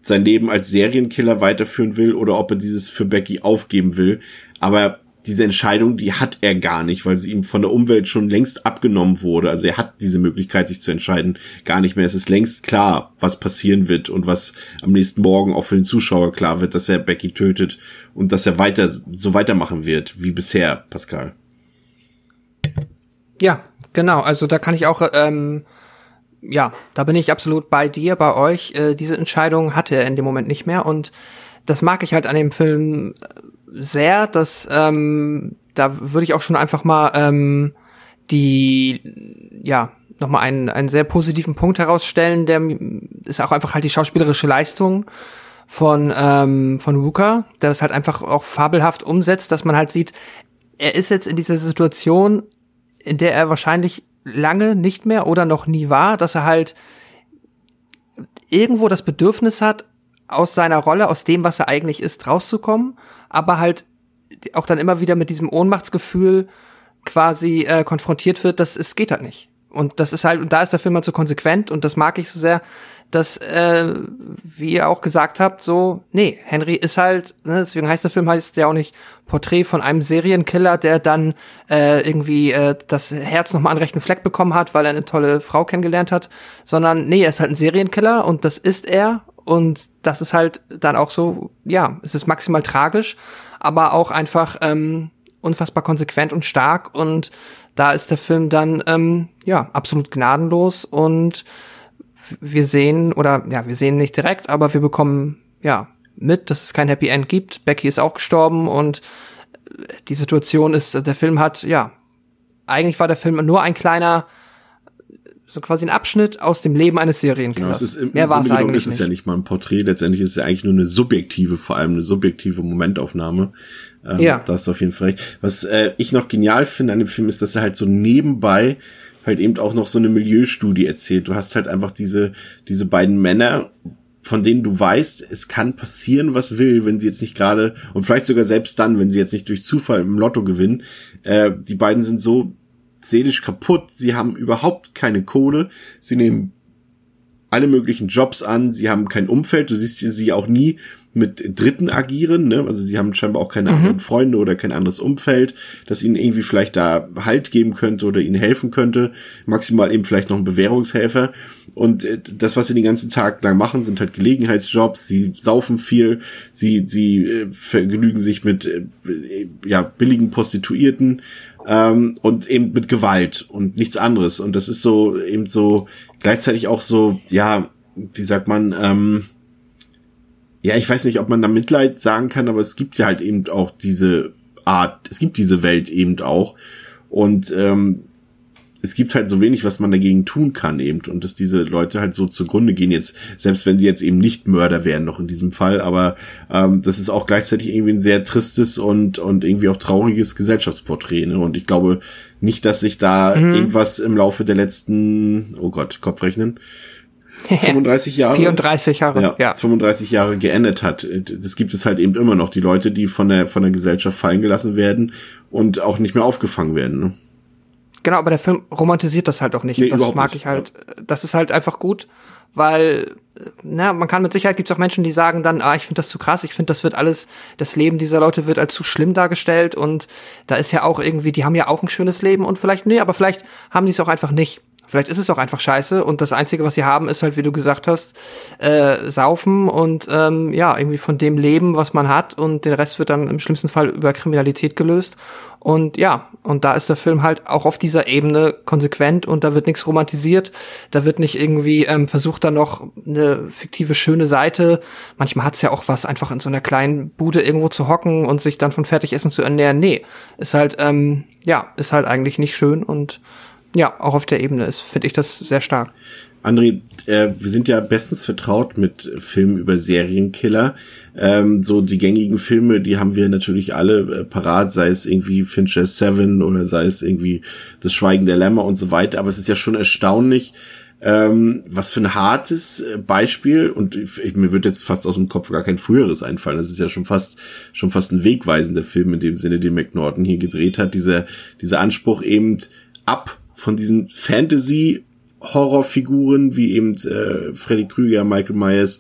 sein Leben als Serienkiller weiterführen will oder ob er dieses für Becky aufgeben will. Aber diese Entscheidung, die hat er gar nicht, weil sie ihm von der Umwelt schon längst abgenommen wurde. Also er hat diese Möglichkeit, sich zu entscheiden, gar nicht mehr. Es ist längst klar, was passieren wird und was am nächsten Morgen auch für den Zuschauer klar wird, dass er Becky tötet und dass er weiter so weitermachen wird wie bisher, Pascal. Ja, genau. Also da kann ich auch, ähm, ja, da bin ich absolut bei dir, bei euch. Äh, diese Entscheidung hatte er in dem Moment nicht mehr und das mag ich halt an dem Film sehr, dass ähm, da würde ich auch schon einfach mal ähm, die, ja, nochmal einen, einen sehr positiven Punkt herausstellen, der ist auch einfach halt die schauspielerische Leistung von, ähm, von Wuka, der das halt einfach auch fabelhaft umsetzt, dass man halt sieht, er ist jetzt in dieser Situation, in der er wahrscheinlich lange nicht mehr oder noch nie war, dass er halt irgendwo das Bedürfnis hat, aus seiner Rolle, aus dem, was er eigentlich ist, rauszukommen, aber halt auch dann immer wieder mit diesem Ohnmachtsgefühl quasi äh, konfrontiert wird, dass es geht halt nicht. Und das ist halt, und da ist der Film halt so konsequent und das mag ich so sehr, dass, äh, wie ihr auch gesagt habt, so, nee, Henry ist halt, ne, deswegen heißt der Film heißt ja auch nicht Porträt von einem Serienkiller, der dann äh, irgendwie äh, das Herz nochmal an rechten Fleck bekommen hat, weil er eine tolle Frau kennengelernt hat, sondern nee, er ist halt ein Serienkiller und das ist er und das ist halt dann auch so, ja, es ist maximal tragisch, aber auch einfach ähm, unfassbar konsequent und stark und da ist der Film dann ähm, ja absolut gnadenlos und wir sehen oder ja wir sehen nicht direkt, aber wir bekommen ja mit, dass es kein Happy End gibt. Becky ist auch gestorben und die Situation ist, der Film hat ja eigentlich war der Film nur ein kleiner so quasi ein Abschnitt aus dem Leben eines Serienkillers. Genau, im, Mehr war es eigentlich ist es ja nicht mal ein Porträt, letztendlich ist es ja eigentlich nur eine subjektive, vor allem eine subjektive Momentaufnahme. Ähm, ja. Da hast du auf jeden Fall recht. Was äh, ich noch genial finde an dem Film ist, dass er halt so nebenbei halt eben auch noch so eine Milieustudie erzählt. Du hast halt einfach diese, diese beiden Männer, von denen du weißt, es kann passieren, was will, wenn sie jetzt nicht gerade, und vielleicht sogar selbst dann, wenn sie jetzt nicht durch Zufall im Lotto gewinnen, äh, die beiden sind so seelisch kaputt, sie haben überhaupt keine Kohle, sie nehmen alle möglichen Jobs an, sie haben kein Umfeld, du siehst sie auch nie mit Dritten agieren, ne? also sie haben scheinbar auch keine mhm. anderen Freunde oder kein anderes Umfeld, das ihnen irgendwie vielleicht da Halt geben könnte oder ihnen helfen könnte, maximal eben vielleicht noch ein Bewährungshelfer. Und äh, das, was sie den ganzen Tag lang machen, sind halt Gelegenheitsjobs, sie saufen viel, sie, sie äh, vergnügen sich mit äh, ja, billigen Prostituierten ähm, und eben mit Gewalt und nichts anderes und das ist so eben so gleichzeitig auch so, ja, wie sagt man, ähm, ja, ich weiß nicht, ob man da Mitleid sagen kann, aber es gibt ja halt eben auch diese Art, es gibt diese Welt eben auch. Und ähm, es gibt halt so wenig, was man dagegen tun kann eben. Und dass diese Leute halt so zugrunde gehen jetzt, selbst wenn sie jetzt eben nicht Mörder wären noch in diesem Fall, aber ähm, das ist auch gleichzeitig irgendwie ein sehr tristes und, und irgendwie auch trauriges Gesellschaftsporträt. Ne? Und ich glaube nicht, dass sich da mhm. irgendwas im Laufe der letzten, oh Gott, Kopfrechnen, 35 Jahre. 34 Jahre, ja, ja. 35 Jahre geändert hat. Das gibt es halt eben immer noch. Die Leute, die von der, von der Gesellschaft fallen gelassen werden und auch nicht mehr aufgefangen werden. Ne? Genau, aber der Film romantisiert das halt auch nicht. Nee, das mag nicht. ich halt. Ja. Das ist halt einfach gut, weil, na, man kann mit Sicherheit gibt es auch Menschen, die sagen dann, ah, ich finde das zu krass, ich finde, das wird alles, das Leben dieser Leute wird als zu schlimm dargestellt und da ist ja auch irgendwie, die haben ja auch ein schönes Leben und vielleicht, nee, aber vielleicht haben die es auch einfach nicht. Vielleicht ist es auch einfach scheiße und das Einzige, was sie haben, ist halt, wie du gesagt hast, äh, saufen und ähm, ja, irgendwie von dem leben, was man hat und der Rest wird dann im schlimmsten Fall über Kriminalität gelöst. Und ja, und da ist der Film halt auch auf dieser Ebene konsequent und da wird nichts romantisiert, da wird nicht irgendwie ähm, versucht, da noch eine fiktive schöne Seite. Manchmal hat's ja auch was, einfach in so einer kleinen Bude irgendwo zu hocken und sich dann von Fertigessen zu ernähren. Nee, ist halt, ähm, ja, ist halt eigentlich nicht schön und ja, auch auf der Ebene ist, finde ich das sehr stark. André, äh, wir sind ja bestens vertraut mit Filmen über Serienkiller. Ähm, so die gängigen Filme, die haben wir natürlich alle äh, parat, sei es irgendwie Fincher Seven oder sei es irgendwie Das Schweigen der Lämmer und so weiter. Aber es ist ja schon erstaunlich, ähm, was für ein hartes äh, Beispiel und ich, mir wird jetzt fast aus dem Kopf gar kein früheres einfallen. Das ist ja schon fast schon fast ein wegweisender Film in dem Sinne, den McNaughton hier gedreht hat. Dieser dieser Anspruch eben ab von diesen Fantasy Horrorfiguren wie eben äh, Freddy Krüger, Michael Myers,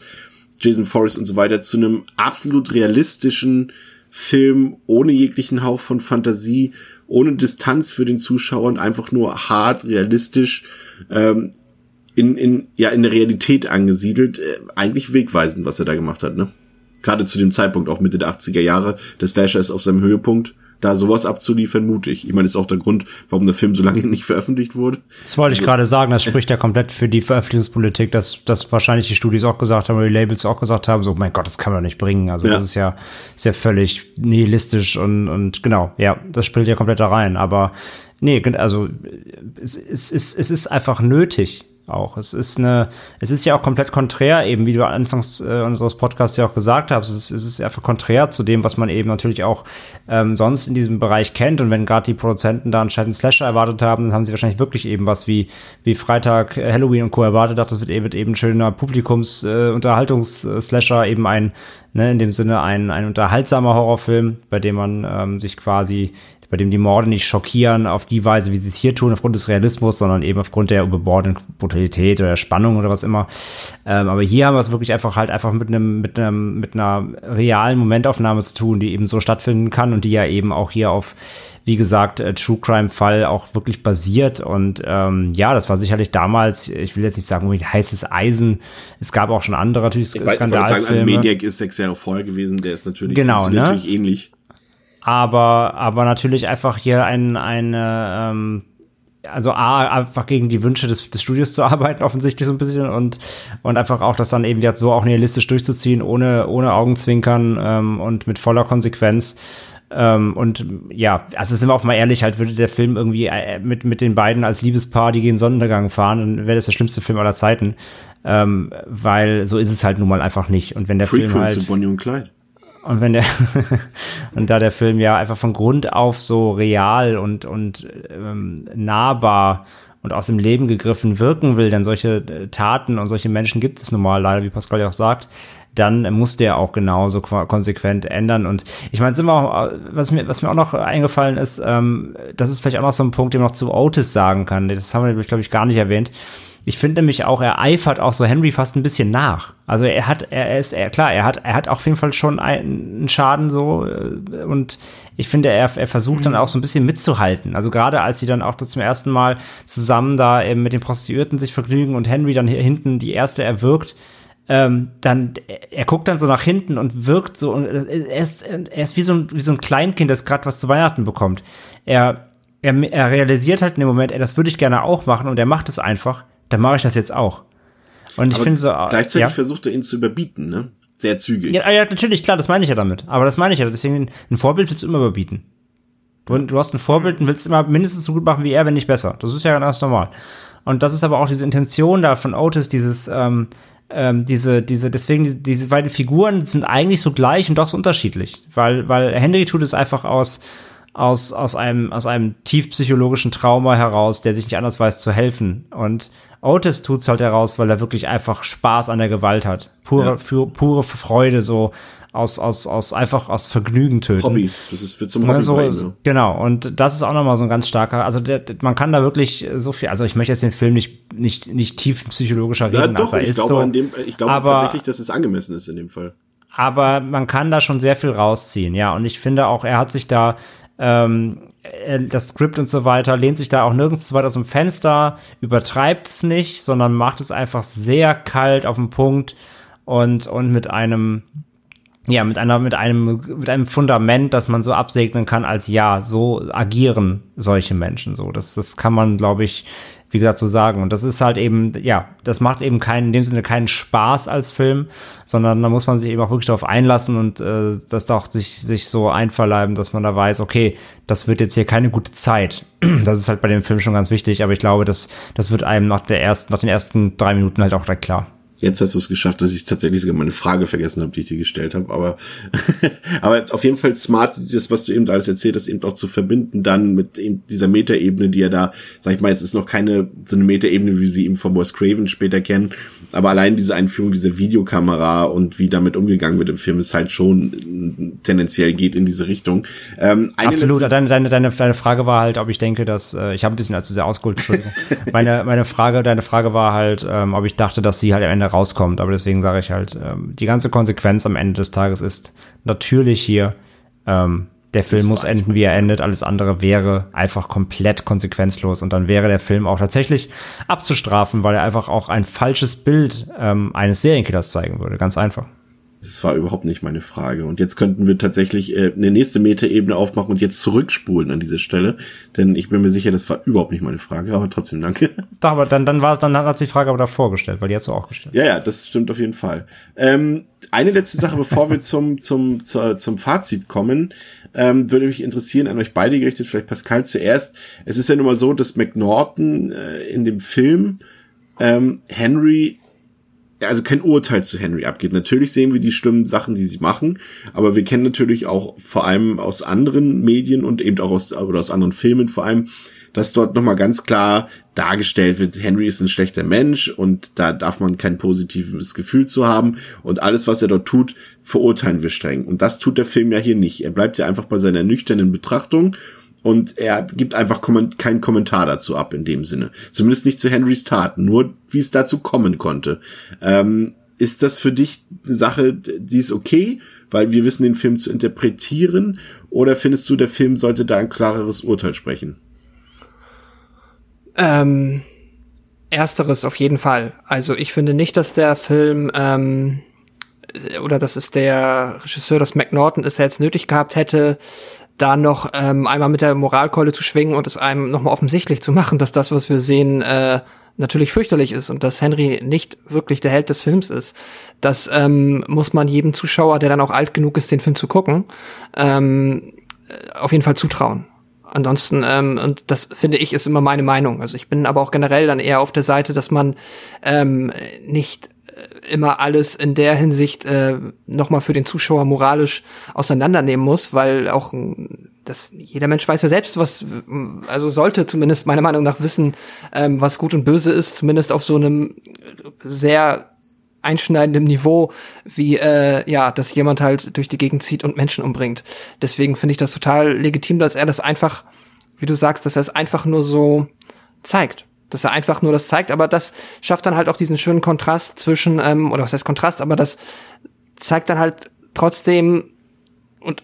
Jason Forrest und so weiter zu einem absolut realistischen Film ohne jeglichen Hauch von Fantasie, ohne Distanz für den Zuschauer und einfach nur hart realistisch ähm, in, in, ja, in der Realität angesiedelt. Äh, eigentlich wegweisend, was er da gemacht hat, ne? Gerade zu dem Zeitpunkt, auch Mitte der 80er Jahre. Der Slasher ist auf seinem Höhepunkt da sowas abzuliefern, mutig. Ich meine, ist auch der Grund, warum der Film so lange nicht veröffentlicht wurde. Das wollte ich also, gerade sagen, das spricht ja komplett für die Veröffentlichungspolitik, dass, dass wahrscheinlich die Studios auch gesagt haben, oder die Labels auch gesagt haben, so, mein Gott, das kann man nicht bringen. Also ja. das ist ja, ist ja völlig nihilistisch und, und genau, ja, das spielt ja komplett da rein. Aber nee, also es, es, es, es ist einfach nötig, auch. Es ist eine, es ist ja auch komplett konträr, eben wie du anfangs äh, unseres Podcasts ja auch gesagt hast. Es ist, es ist einfach konträr zu dem, was man eben natürlich auch ähm, sonst in diesem Bereich kennt. Und wenn gerade die Produzenten da einen Slasher erwartet haben, dann haben sie wahrscheinlich wirklich eben was wie, wie Freitag, äh, Halloween und Co. erwartet. Dachte, das wird eben, wird eben ein schöner Publikums-Unterhaltungs-Slasher, eben ein, ne, in dem Sinne ein, ein unterhaltsamer Horrorfilm, bei dem man ähm, sich quasi bei dem die Morde nicht schockieren auf die Weise, wie sie es hier tun, aufgrund des Realismus, sondern eben aufgrund der überbordenden Brutalität oder Spannung oder was immer. Ähm, aber hier haben wir es wirklich einfach halt einfach mit einem, mit einem, mit einer realen Momentaufnahme zu tun, die eben so stattfinden kann und die ja eben auch hier auf wie gesagt, äh, True Crime Fall auch wirklich basiert. Und ähm, ja, das war sicherlich damals, ich will jetzt nicht sagen, heißes Eisen. Es gab auch schon andere natürlich Skandalfilme. Ich sagen, also Maniac ist sechs Jahre vorher gewesen, der ist natürlich, genau, ne? natürlich ähnlich aber, aber natürlich einfach hier ein, eine, ähm, also A, einfach gegen die Wünsche des, des Studios zu arbeiten, offensichtlich so ein bisschen und, und einfach auch das dann eben jetzt so auch realistisch durchzuziehen, ohne, ohne Augenzwinkern ähm, und mit voller Konsequenz. Ähm, und ja, also sind wir auch mal ehrlich, halt würde der Film irgendwie äh, mit, mit den beiden als Liebespaar, die gegen Sonnenuntergang fahren, dann wäre das der schlimmste Film aller Zeiten. Ähm, weil so ist es halt nun mal einfach nicht. Und wenn der Film halt. Bonnie und Clyde. Und wenn der und da der Film ja einfach von Grund auf so real und und ähm, nahbar und aus dem Leben gegriffen wirken will, denn solche äh, Taten und solche Menschen gibt es normal leider, wie Pascal ja auch sagt, dann muss der auch genauso konsequent ändern. Und ich meine, sind wir auch, was mir, was mir auch noch eingefallen ist, ähm, das ist vielleicht auch noch so ein Punkt, den man noch zu Otis sagen kann. Das haben wir, glaube ich, gar nicht erwähnt. Ich finde nämlich auch, er eifert auch so Henry fast ein bisschen nach. Also er hat, er ist, er, klar, er hat, er hat auf jeden Fall schon einen Schaden so äh, und ich finde, er, er versucht dann auch so ein bisschen mitzuhalten. Also gerade als sie dann auch zum ersten Mal zusammen da eben mit den Prostituierten sich vergnügen und Henry dann hier hinten die erste erwirkt, ähm, dann er guckt dann so nach hinten und wirkt so er ist, er ist wie so ein, wie so ein Kleinkind, das gerade was zu Weihnachten bekommt. Er, er, er realisiert halt in dem Moment, ey, das würde ich gerne auch machen und er macht es einfach dann mache ich das jetzt auch. Und ich finde so. Gleichzeitig ja? versucht er ihn zu überbieten, ne? Sehr zügig. Ja, ja, natürlich, klar, das meine ich ja damit. Aber das meine ich ja. Deswegen, ein Vorbild willst du immer überbieten. Du, du hast ein Vorbild und willst immer mindestens so gut machen wie er, wenn nicht besser. Das ist ja ganz normal. Und das ist aber auch diese Intention da von Otis, dieses, ähm, ähm, diese, diese, deswegen, diese beiden Figuren sind eigentlich so gleich und doch so unterschiedlich. Weil, weil Henry tut es einfach aus, aus, aus einem, aus einem tief psychologischen Trauma heraus, der sich nicht anders weiß zu helfen. Und Otis tut's halt heraus, weil er wirklich einfach Spaß an der Gewalt hat. Pure, ja. für, pure Freude, so aus, aus, aus, einfach aus Vergnügen töten. Hobby. Das ist für zum Hobby. So, so. Genau. Und das ist auch nochmal so ein ganz starker, also der, man kann da wirklich so viel, also ich möchte jetzt den Film nicht, nicht, nicht tief psychologischer reden, ja, doch, als er ich ist. Glaube, so, an dem, ich glaube aber, tatsächlich, dass es angemessen ist in dem Fall. Aber man kann da schon sehr viel rausziehen, ja. Und ich finde auch, er hat sich da ähm, das Skript und so weiter lehnt sich da auch nirgends zu weit aus dem Fenster, übertreibt es nicht, sondern macht es einfach sehr kalt auf den Punkt und, und mit einem, ja, mit einer, mit einem, mit einem Fundament, das man so absegnen kann als ja, so agieren solche Menschen so. Das, das kann man, glaube ich, wie gesagt, so sagen. Und das ist halt eben, ja, das macht eben keinen, in dem Sinne keinen Spaß als Film, sondern da muss man sich eben auch wirklich darauf einlassen und äh, das doch sich, sich so einverleiben, dass man da weiß, okay, das wird jetzt hier keine gute Zeit. Das ist halt bei dem Film schon ganz wichtig, aber ich glaube, das, das wird einem nach der ersten, nach den ersten drei Minuten halt auch direkt klar. Jetzt hast du es geschafft, dass ich tatsächlich sogar meine Frage vergessen habe, die ich dir gestellt habe. Aber, aber auf jeden Fall smart, das, was du eben alles erzählt hast, eben auch zu verbinden, dann mit eben dieser Metaebene, die er da, sag ich mal, es ist noch keine so eine Metaebene, wie sie eben von Boss Craven später kennen. Aber allein diese Einführung dieser Videokamera und wie damit umgegangen wird im Film ist halt schon tendenziell geht in diese Richtung. Ähm, Absolut. Deine, deine, deine, deine Frage war halt, ob ich denke, dass äh, ich habe ein bisschen allzu sehr ausgeholt. Meine meine Frage, deine Frage war halt, ähm, ob ich dachte, dass sie halt am Ende rauskommt. Aber deswegen sage ich halt, ähm, die ganze Konsequenz am Ende des Tages ist natürlich hier, ähm, der Film muss enden, wie er endet. Alles andere wäre einfach komplett konsequenzlos. Und dann wäre der Film auch tatsächlich abzustrafen, weil er einfach auch ein falsches Bild ähm, eines Serienkillers zeigen würde. Ganz einfach. Das war überhaupt nicht meine Frage. Und jetzt könnten wir tatsächlich äh, eine nächste Metaebene aufmachen und jetzt zurückspulen an diese Stelle. Denn ich bin mir sicher, das war überhaupt nicht meine Frage, aber trotzdem danke. Doch, aber dann, dann war es, dann hat sich die Frage aber davor gestellt, weil die hast du auch gestellt. Ja, ja, das stimmt auf jeden Fall. Ähm, eine letzte Sache, bevor wir zum, zum, zur, zum Fazit kommen, ähm, würde mich interessieren, an euch beide gerichtet, vielleicht Pascal zuerst. Es ist ja nun mal so, dass McNaughton äh, in dem Film ähm, Henry also kein Urteil zu Henry abgeht. Natürlich sehen wir die schlimmen Sachen, die sie machen, aber wir kennen natürlich auch vor allem aus anderen Medien und eben auch aus, oder aus anderen Filmen vor allem, dass dort nochmal ganz klar dargestellt wird, Henry ist ein schlechter Mensch und da darf man kein positives Gefühl zu haben und alles, was er dort tut, verurteilen wir streng. Und das tut der Film ja hier nicht. Er bleibt ja einfach bei seiner nüchternen Betrachtung und er gibt einfach keinen Kommentar dazu ab in dem Sinne. Zumindest nicht zu Henrys Taten, nur wie es dazu kommen konnte. Ähm, ist das für dich eine Sache, die ist okay, weil wir wissen, den Film zu interpretieren? Oder findest du, der Film sollte da ein klareres Urteil sprechen? Ähm, ersteres auf jeden Fall. Also ich finde nicht, dass der Film ähm, oder dass es der Regisseur, das McNaughton er jetzt nötig gehabt hätte, da noch ähm, einmal mit der Moralkeule zu schwingen und es einem nochmal offensichtlich zu machen, dass das, was wir sehen, äh, natürlich fürchterlich ist und dass Henry nicht wirklich der Held des Films ist. Das ähm, muss man jedem Zuschauer, der dann auch alt genug ist, den Film zu gucken, ähm, auf jeden Fall zutrauen. Ansonsten, ähm, und das finde ich, ist immer meine Meinung. Also ich bin aber auch generell dann eher auf der Seite, dass man ähm, nicht immer alles in der Hinsicht äh, nochmal für den Zuschauer moralisch auseinandernehmen muss, weil auch das jeder Mensch weiß ja selbst, was also sollte zumindest meiner Meinung nach wissen, ähm, was gut und böse ist, zumindest auf so einem sehr einschneidendem Niveau, wie äh, ja, dass jemand halt durch die Gegend zieht und Menschen umbringt. Deswegen finde ich das total legitim, dass er das einfach, wie du sagst, dass er es einfach nur so zeigt dass er einfach nur das zeigt, aber das schafft dann halt auch diesen schönen Kontrast zwischen, ähm, oder was heißt Kontrast, aber das zeigt dann halt trotzdem und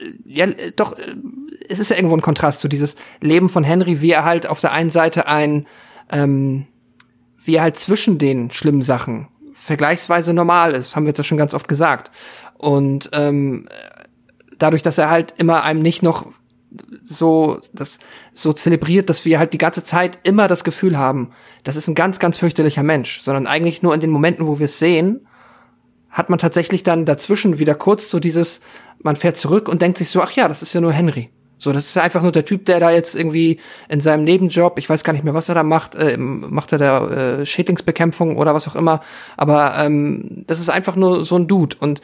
äh, ja, doch, äh, es ist ja irgendwo ein Kontrast zu dieses Leben von Henry, wie er halt auf der einen Seite ein, ähm, wie er halt zwischen den schlimmen Sachen vergleichsweise normal ist, haben wir jetzt ja schon ganz oft gesagt. Und ähm, dadurch, dass er halt immer einem nicht noch so, das, so zelebriert, dass wir halt die ganze Zeit immer das Gefühl haben, das ist ein ganz, ganz fürchterlicher Mensch, sondern eigentlich nur in den Momenten, wo wir es sehen, hat man tatsächlich dann dazwischen wieder kurz so dieses, man fährt zurück und denkt sich so, ach ja, das ist ja nur Henry. So, das ist ja einfach nur der Typ, der da jetzt irgendwie in seinem Nebenjob, ich weiß gar nicht mehr, was er da macht, äh, macht er da äh, Schädlingsbekämpfung oder was auch immer, aber ähm, das ist einfach nur so ein Dude. Und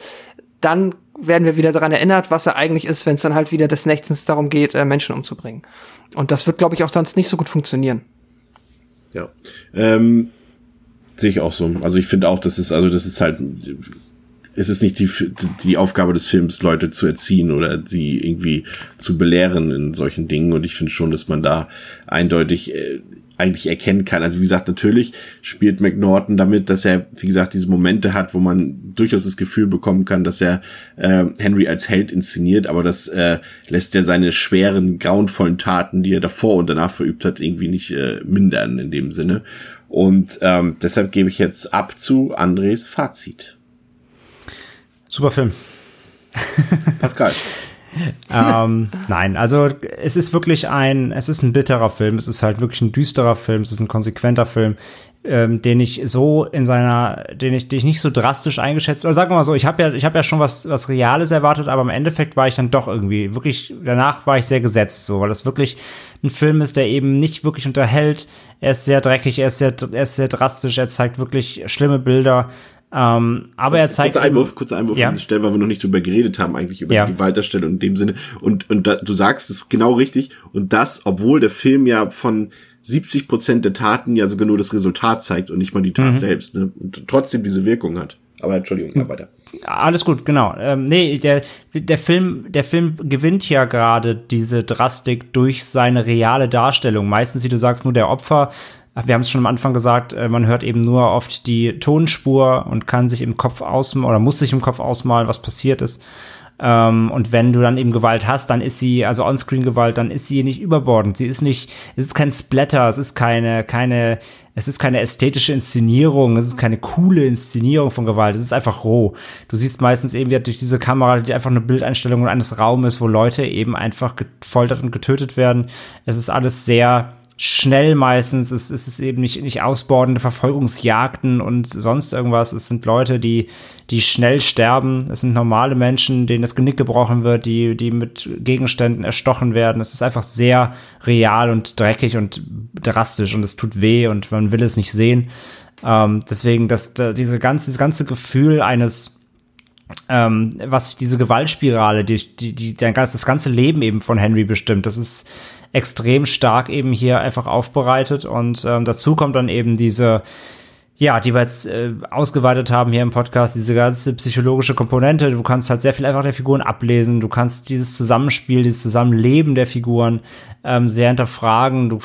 dann werden wir wieder daran erinnert, was er eigentlich ist, wenn es dann halt wieder des Nächtens darum geht, äh, Menschen umzubringen. Und das wird, glaube ich, auch sonst nicht so gut funktionieren. Ja. Ähm, sehe ich auch so. Also ich finde auch, das ist, also das ist halt, es ist nicht die, die Aufgabe des Films, Leute zu erziehen oder sie irgendwie zu belehren in solchen Dingen. Und ich finde schon, dass man da eindeutig äh, eigentlich erkennen kann. Also wie gesagt, natürlich spielt McNaughton damit, dass er, wie gesagt, diese Momente hat, wo man durchaus das Gefühl bekommen kann, dass er äh, Henry als Held inszeniert, aber das äh, lässt er seine schweren, grauenvollen Taten, die er davor und danach verübt hat, irgendwie nicht äh, mindern in dem Sinne. Und ähm, deshalb gebe ich jetzt ab zu Andres Fazit. Super Film. Pascal. ähm, nein, also es ist wirklich ein, es ist ein bitterer Film, es ist halt wirklich ein düsterer Film, es ist ein konsequenter Film, ähm, den ich so in seiner, den ich, den ich nicht so drastisch eingeschätzt, oder sagen wir mal so, ich habe ja, ich habe ja schon was, was Reales erwartet, aber im Endeffekt war ich dann doch irgendwie wirklich, danach war ich sehr gesetzt, so, weil das wirklich ein Film ist, der eben nicht wirklich unterhält. Er ist sehr dreckig, er ist sehr, er ist sehr drastisch, er zeigt wirklich schlimme Bilder. Ähm, aber er zeigt. Kurzer Einwurf, kurzer Einwurf ja. an dieser Stelle, weil wir noch nicht drüber geredet haben, eigentlich über ja. die Gewaltdarstellung in dem Sinne. Und, und da, du sagst es genau richtig. Und das, obwohl der Film ja von 70 Prozent der Taten ja sogar nur das Resultat zeigt und nicht mal die Tat mhm. selbst, ne? Und trotzdem diese Wirkung hat. Aber Entschuldigung, ja, weiter. Alles gut, genau. Ähm, nee, der, der Film, der Film gewinnt ja gerade diese Drastik durch seine reale Darstellung. Meistens, wie du sagst, nur der Opfer wir haben es schon am Anfang gesagt, äh, man hört eben nur oft die Tonspur und kann sich im Kopf ausmalen oder muss sich im Kopf ausmalen, was passiert ist. Ähm, und wenn du dann eben Gewalt hast, dann ist sie, also Onscreen-Gewalt, dann ist sie nicht überbordend. Sie ist nicht, es ist kein Splatter, es ist keine, keine, es ist keine ästhetische Inszenierung, es ist keine coole Inszenierung von Gewalt, es ist einfach roh. Du siehst meistens eben durch diese Kamera die einfach eine Bildeinstellung eines Raumes, wo Leute eben einfach gefoltert und getötet werden. Es ist alles sehr schnell meistens. Es, es ist eben nicht, nicht ausbordende Verfolgungsjagden und sonst irgendwas. Es sind Leute, die, die schnell sterben. Es sind normale Menschen, denen das Genick gebrochen wird, die, die mit Gegenständen erstochen werden. Es ist einfach sehr real und dreckig und drastisch und es tut weh und man will es nicht sehen. Ähm, deswegen, dass da, diese ganze, das ganze Gefühl eines ähm, was diese Gewaltspirale, die, die, die, das ganze Leben eben von Henry bestimmt. Das ist extrem stark eben hier einfach aufbereitet und ähm, dazu kommt dann eben diese ja, die wir jetzt äh, ausgeweitet haben hier im Podcast, diese ganze psychologische Komponente. Du kannst halt sehr viel einfach der Figuren ablesen. Du kannst dieses Zusammenspiel, dieses Zusammenleben der Figuren ähm, sehr hinterfragen. Du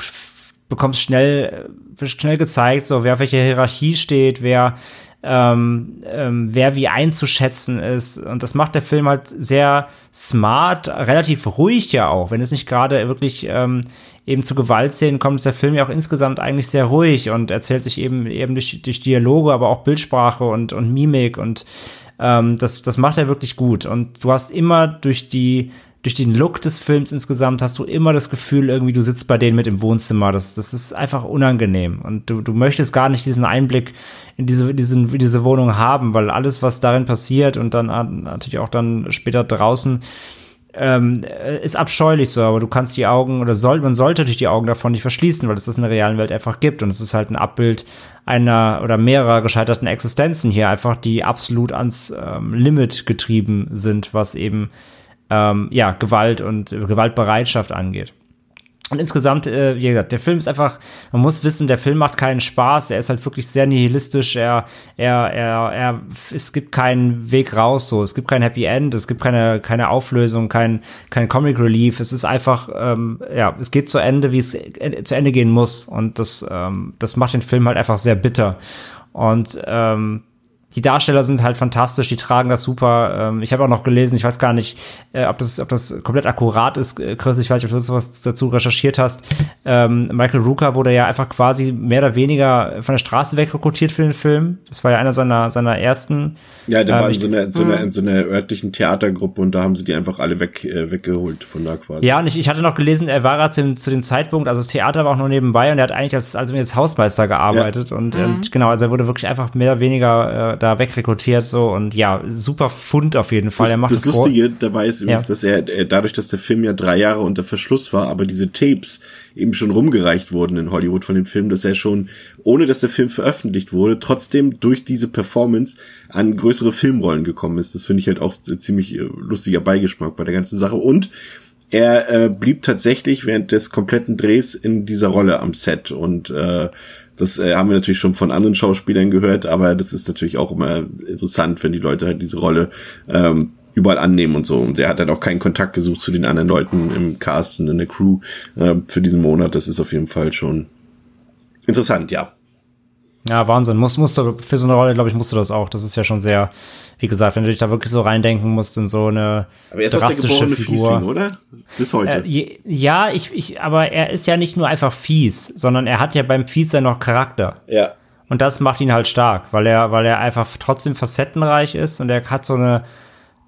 bekommst schnell, äh, schnell gezeigt, so wer auf welcher Hierarchie steht, wer ähm, ähm, wer wie einzuschätzen ist. Und das macht der Film halt sehr smart, relativ ruhig ja auch. Wenn es nicht gerade wirklich ähm, eben zu Gewaltszenen kommt, ist der Film ja auch insgesamt eigentlich sehr ruhig und erzählt sich eben eben durch, durch Dialoge, aber auch Bildsprache und, und Mimik und ähm, das, das macht er wirklich gut. Und du hast immer durch die durch den Look des Films insgesamt hast du immer das Gefühl, irgendwie du sitzt bei denen mit im Wohnzimmer. Das, das ist einfach unangenehm. Und du, du möchtest gar nicht diesen Einblick in diese, diesen, diese Wohnung haben, weil alles, was darin passiert und dann natürlich auch dann später draußen, ähm, ist abscheulich so, aber du kannst die Augen oder soll, man sollte durch die Augen davon nicht verschließen, weil es das in der realen Welt einfach gibt und es ist halt ein Abbild einer oder mehrerer gescheiterten Existenzen hier einfach, die absolut ans ähm, Limit getrieben sind, was eben ähm, ja, Gewalt und äh, Gewaltbereitschaft angeht. Und insgesamt, äh, wie gesagt, der Film ist einfach, man muss wissen, der Film macht keinen Spaß, er ist halt wirklich sehr nihilistisch, er, er, er, er, es gibt keinen Weg raus, so, es gibt kein Happy End, es gibt keine, keine Auflösung, kein, kein Comic Relief, es ist einfach, ähm, ja, es geht zu Ende, wie es äh, zu Ende gehen muss. Und das, ähm, das macht den Film halt einfach sehr bitter. Und ähm, die Darsteller sind halt fantastisch, die tragen das super. Ähm, ich habe auch noch gelesen, ich weiß gar nicht, äh, ob, das, ob das komplett akkurat ist, äh, Chris, ich weiß nicht, ob du sowas dazu recherchiert hast. Ähm, Michael Rooker wurde ja einfach quasi mehr oder weniger von der Straße wegrekrutiert für den Film. Das war ja einer seiner, seiner ersten. Ja, der ähm, war in so, einer, in, so einer, in so einer örtlichen Theatergruppe und da haben sie die einfach alle weg, äh, weggeholt von da quasi. Ja, und ich, ich hatte noch gelesen, er war gerade zu, zu, dem Zeitpunkt, also das Theater war auch nur nebenbei und er hat eigentlich als, als, als Hausmeister gearbeitet ja. und, mhm. und genau, also er wurde wirklich einfach mehr oder weniger äh, da wegrekrutiert so und ja, super Fund auf jeden Fall. Das, er macht das, das Lustige dabei ist übrigens, ja. dass er, er dadurch, dass der Film ja drei Jahre unter Verschluss war, aber diese Tapes eben schon rumgereicht wurden in Hollywood von dem Film, dass er schon, ohne dass der Film veröffentlicht wurde, trotzdem durch diese Performance an größere Filmrollen gekommen ist. Das finde ich halt auch ziemlich äh, lustiger Beigeschmack bei der ganzen Sache. Und er äh, blieb tatsächlich während des kompletten Drehs in dieser Rolle am Set und äh, das äh, haben wir natürlich schon von anderen Schauspielern gehört, aber das ist natürlich auch immer interessant, wenn die Leute halt diese Rolle ähm, überall annehmen und so. Und er hat halt auch keinen Kontakt gesucht zu den anderen Leuten im Cast und in der Crew äh, für diesen Monat. Das ist auf jeden Fall schon interessant, ja. Ja, Wahnsinn. Muss, musst du, für so eine Rolle, glaube ich, musst du das auch. Das ist ja schon sehr, wie gesagt, wenn du dich da wirklich so reindenken musst in so eine aber er ist drastische der Figur. Fiesling, oder? Bis heute. Äh, ja, ich, ich, aber er ist ja nicht nur einfach fies, sondern er hat ja beim Fies ja noch Charakter. Ja. Und das macht ihn halt stark, weil er, weil er einfach trotzdem facettenreich ist und er hat so eine,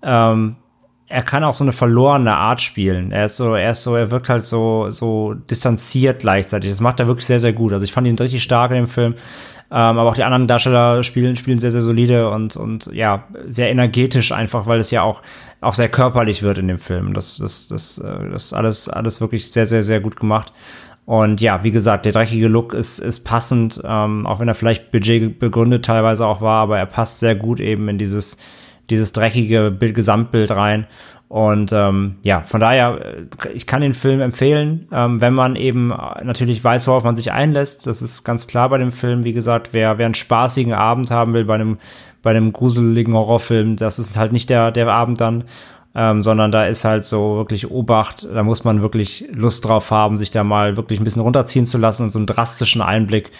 ähm, er kann auch so eine verlorene Art spielen. Er ist so, er ist so, er wirkt halt so, so distanziert gleichzeitig. Das macht er wirklich sehr, sehr gut. Also ich fand ihn richtig stark in dem Film. Ähm, aber auch die anderen Darsteller spielen, spielen sehr, sehr solide und, und ja, sehr energetisch einfach, weil es ja auch, auch sehr körperlich wird in dem Film. Das, das, das, äh, das alles, alles wirklich sehr, sehr, sehr gut gemacht. Und ja, wie gesagt, der dreckige Look ist, ist passend, ähm, auch wenn er vielleicht Budget begründet teilweise auch war, aber er passt sehr gut eben in dieses, dieses dreckige Bild, Gesamtbild rein. Und ähm, ja, von daher, äh, ich kann den Film empfehlen, ähm, wenn man eben natürlich weiß, worauf man sich einlässt. Das ist ganz klar bei dem Film. Wie gesagt, wer, wer einen spaßigen Abend haben will bei einem, bei einem gruseligen Horrorfilm, das ist halt nicht der, der Abend dann. Ähm, sondern da ist halt so wirklich Obacht, da muss man wirklich Lust drauf haben, sich da mal wirklich ein bisschen runterziehen zu lassen und so einen drastischen Einblick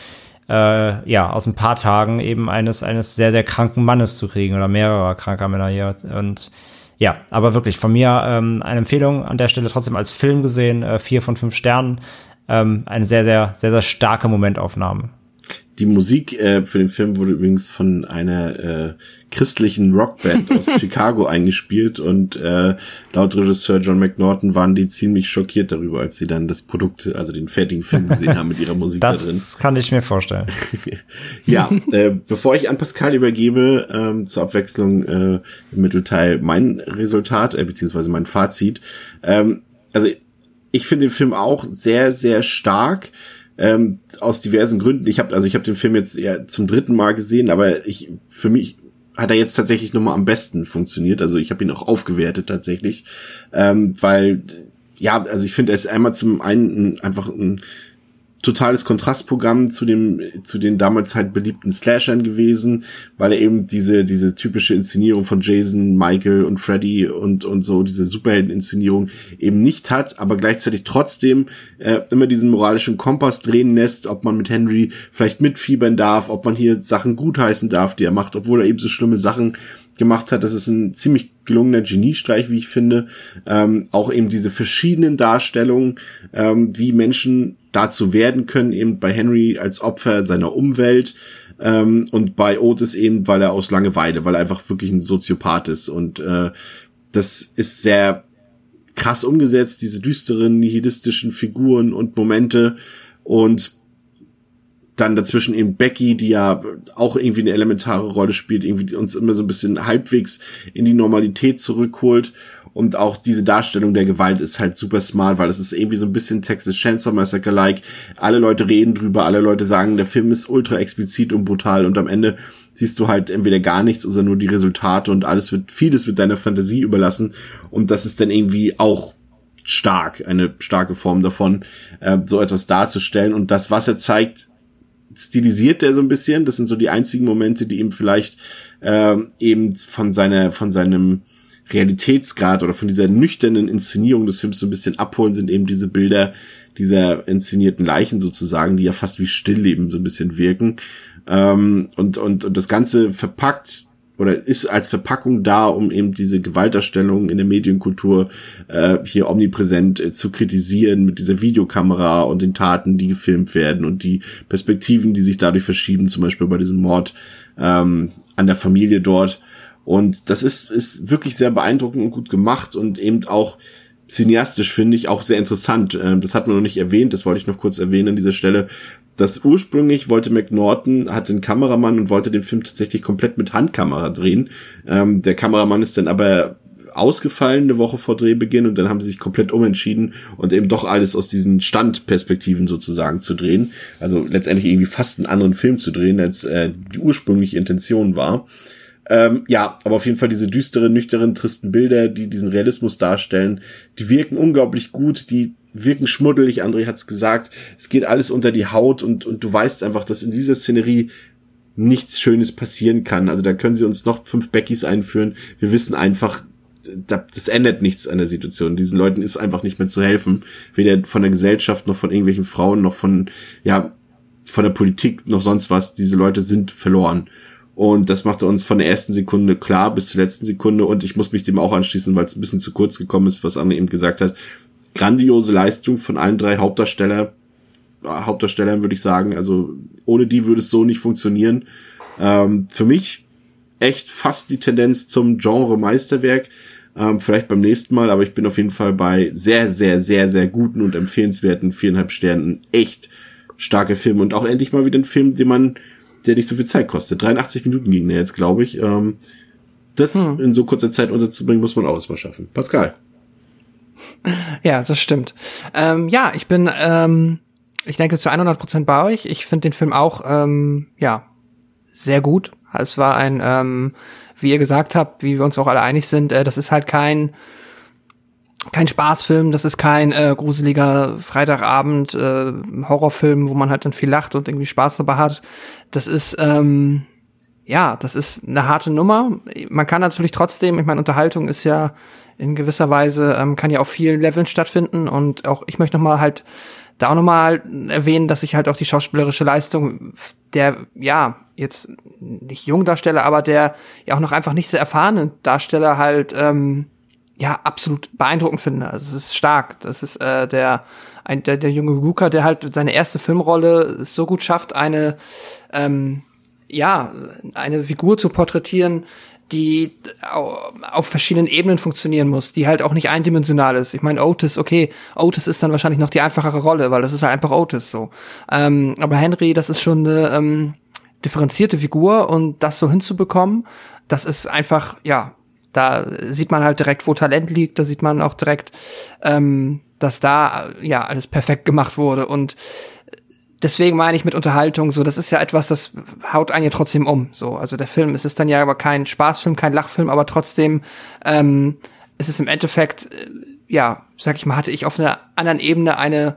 äh, ja, aus ein paar Tagen eben eines, eines sehr, sehr kranken Mannes zu kriegen oder mehrerer kranker Männer hier. Und ja, aber wirklich von mir ähm, eine Empfehlung an der Stelle trotzdem als Film gesehen, äh, vier von fünf Sternen. Ähm, eine sehr, sehr, sehr, sehr starke Momentaufnahme. die Musik äh, für den Film wurde übrigens von einer äh, christlichen Rockband aus Chicago eingespielt und äh, laut Regisseur John McNaughton waren die ziemlich schockiert darüber, als sie dann das Produkt, also den fertigen Film gesehen haben mit ihrer Musik das da drin. Das kann ich mir vorstellen. ja, äh, bevor ich an Pascal übergebe, ähm, zur Abwechslung äh, im Mittelteil mein Resultat, äh, beziehungsweise mein Fazit. Ähm, also ich finde den Film auch sehr, sehr stark. Ähm, aus diversen Gründen. Ich habe also ich habe den Film jetzt eher zum dritten Mal gesehen, aber ich für mich hat er jetzt tatsächlich nochmal am besten funktioniert. Also ich habe ihn auch aufgewertet tatsächlich, ähm, weil ja, also ich finde, er ist einmal zum einen einfach ein totales Kontrastprogramm zu dem zu den damals halt beliebten Slashern gewesen, weil er eben diese diese typische Inszenierung von Jason, Michael und Freddy und und so diese Superhelden-Inszenierung eben nicht hat, aber gleichzeitig trotzdem äh, immer diesen moralischen Kompass drehen lässt, ob man mit Henry vielleicht mitfiebern darf, ob man hier Sachen gutheißen darf, die er macht, obwohl er eben so schlimme Sachen gemacht hat. Das ist ein ziemlich gelungener Geniestreich, wie ich finde. Ähm, auch eben diese verschiedenen Darstellungen, ähm, wie Menschen dazu werden können, eben bei Henry als Opfer seiner Umwelt ähm, und bei Otis eben, weil er aus Langeweile, weil er einfach wirklich ein Soziopath ist und äh, das ist sehr krass umgesetzt, diese düsteren, nihilistischen Figuren und Momente und dann dazwischen eben Becky, die ja auch irgendwie eine elementare Rolle spielt, irgendwie uns immer so ein bisschen halbwegs in die Normalität zurückholt. Und auch diese Darstellung der Gewalt ist halt super smart, weil es ist irgendwie so ein bisschen Texas Chainsaw Massacre-like. Alle Leute reden drüber, alle Leute sagen, der Film ist ultra explizit und brutal und am Ende siehst du halt entweder gar nichts oder nur die Resultate und alles wird, vieles wird deiner Fantasie überlassen und das ist dann irgendwie auch stark, eine starke Form davon, äh, so etwas darzustellen und das, was er zeigt, stilisiert er so ein bisschen. Das sind so die einzigen Momente, die ihm vielleicht äh, eben von seiner, von seinem Realitätsgrad oder von dieser nüchternen Inszenierung des Films so ein bisschen abholen, sind eben diese Bilder dieser inszenierten Leichen sozusagen, die ja fast wie Stillleben so ein bisschen wirken. Ähm, und, und, und das Ganze verpackt oder ist als Verpackung da, um eben diese Gewalterstellung in der Medienkultur äh, hier omnipräsent äh, zu kritisieren mit dieser Videokamera und den Taten, die gefilmt werden und die Perspektiven, die sich dadurch verschieben, zum Beispiel bei diesem Mord ähm, an der Familie dort. Und das ist, ist wirklich sehr beeindruckend und gut gemacht und eben auch cineastisch finde ich auch sehr interessant. Ähm, das hat man noch nicht erwähnt, das wollte ich noch kurz erwähnen an dieser Stelle, dass ursprünglich wollte McNaughton, hatte einen Kameramann und wollte den Film tatsächlich komplett mit Handkamera drehen. Ähm, der Kameramann ist dann aber ausgefallen eine Woche vor Drehbeginn und dann haben sie sich komplett umentschieden und eben doch alles aus diesen Standperspektiven sozusagen zu drehen. Also letztendlich irgendwie fast einen anderen Film zu drehen, als äh, die ursprüngliche Intention war. Ähm, ja, aber auf jeden Fall diese düsteren, nüchternen, tristen Bilder, die diesen Realismus darstellen, die wirken unglaublich gut, die wirken schmuddelig, André hat's gesagt. Es geht alles unter die Haut und, und du weißt einfach, dass in dieser Szenerie nichts Schönes passieren kann. Also da können sie uns noch fünf Beckys einführen. Wir wissen einfach, das ändert nichts an der Situation. Diesen Leuten ist einfach nicht mehr zu helfen. Weder von der Gesellschaft noch von irgendwelchen Frauen noch von, ja, von der Politik noch sonst was. Diese Leute sind verloren. Und das machte uns von der ersten Sekunde klar bis zur letzten Sekunde. Und ich muss mich dem auch anschließen, weil es ein bisschen zu kurz gekommen ist, was Anne eben gesagt hat. Grandiose Leistung von allen drei Hauptdarsteller, äh, Hauptdarstellern würde ich sagen. Also ohne die würde es so nicht funktionieren. Ähm, für mich echt fast die Tendenz zum Genre-Meisterwerk. Ähm, vielleicht beim nächsten Mal, aber ich bin auf jeden Fall bei sehr, sehr, sehr, sehr guten und empfehlenswerten viereinhalb Sternen. Echt starker Film und auch endlich mal wieder ein Film, den man der nicht so viel Zeit kostet. 83 Minuten ging der jetzt, glaube ich. Ähm, das hm. in so kurzer Zeit unterzubringen, muss man auch erstmal schaffen. Pascal. Ja, das stimmt. Ähm, ja, ich bin, ähm, ich denke zu 100 Prozent bei euch. Ich finde den Film auch, ähm, ja, sehr gut. Es war ein, ähm, wie ihr gesagt habt, wie wir uns auch alle einig sind, äh, das ist halt kein kein Spaßfilm, das ist kein äh, gruseliger Freitagabend äh, Horrorfilm, wo man halt dann viel lacht und irgendwie Spaß dabei hat. Das ist ähm, ja, das ist eine harte Nummer. Man kann natürlich trotzdem, ich meine, Unterhaltung ist ja in gewisser Weise ähm, kann ja auf vielen Leveln stattfinden und auch ich möchte noch mal halt da auch noch mal erwähnen, dass ich halt auch die schauspielerische Leistung der ja jetzt nicht jungen Darsteller, aber der ja auch noch einfach nicht sehr erfahrenen Darsteller halt ähm, ja absolut beeindruckend finde. Also es ist stark. Das ist äh, der ein, der, der junge Luca, der halt seine erste Filmrolle so gut schafft, eine ähm, ja eine Figur zu porträtieren, die auf verschiedenen Ebenen funktionieren muss, die halt auch nicht eindimensional ist. Ich meine, Otis, okay, Otis ist dann wahrscheinlich noch die einfachere Rolle, weil das ist halt einfach Otis so. Ähm, aber Henry, das ist schon eine ähm, differenzierte Figur und das so hinzubekommen, das ist einfach, ja, da sieht man halt direkt, wo Talent liegt, da sieht man auch direkt, ähm, dass da ja alles perfekt gemacht wurde und deswegen meine ich mit Unterhaltung so, das ist ja etwas, das haut einen ja trotzdem um. So, also der Film, es ist dann ja aber kein Spaßfilm, kein Lachfilm, aber trotzdem ähm, es ist im Endeffekt, äh, ja, sag ich mal, hatte ich auf einer anderen Ebene eine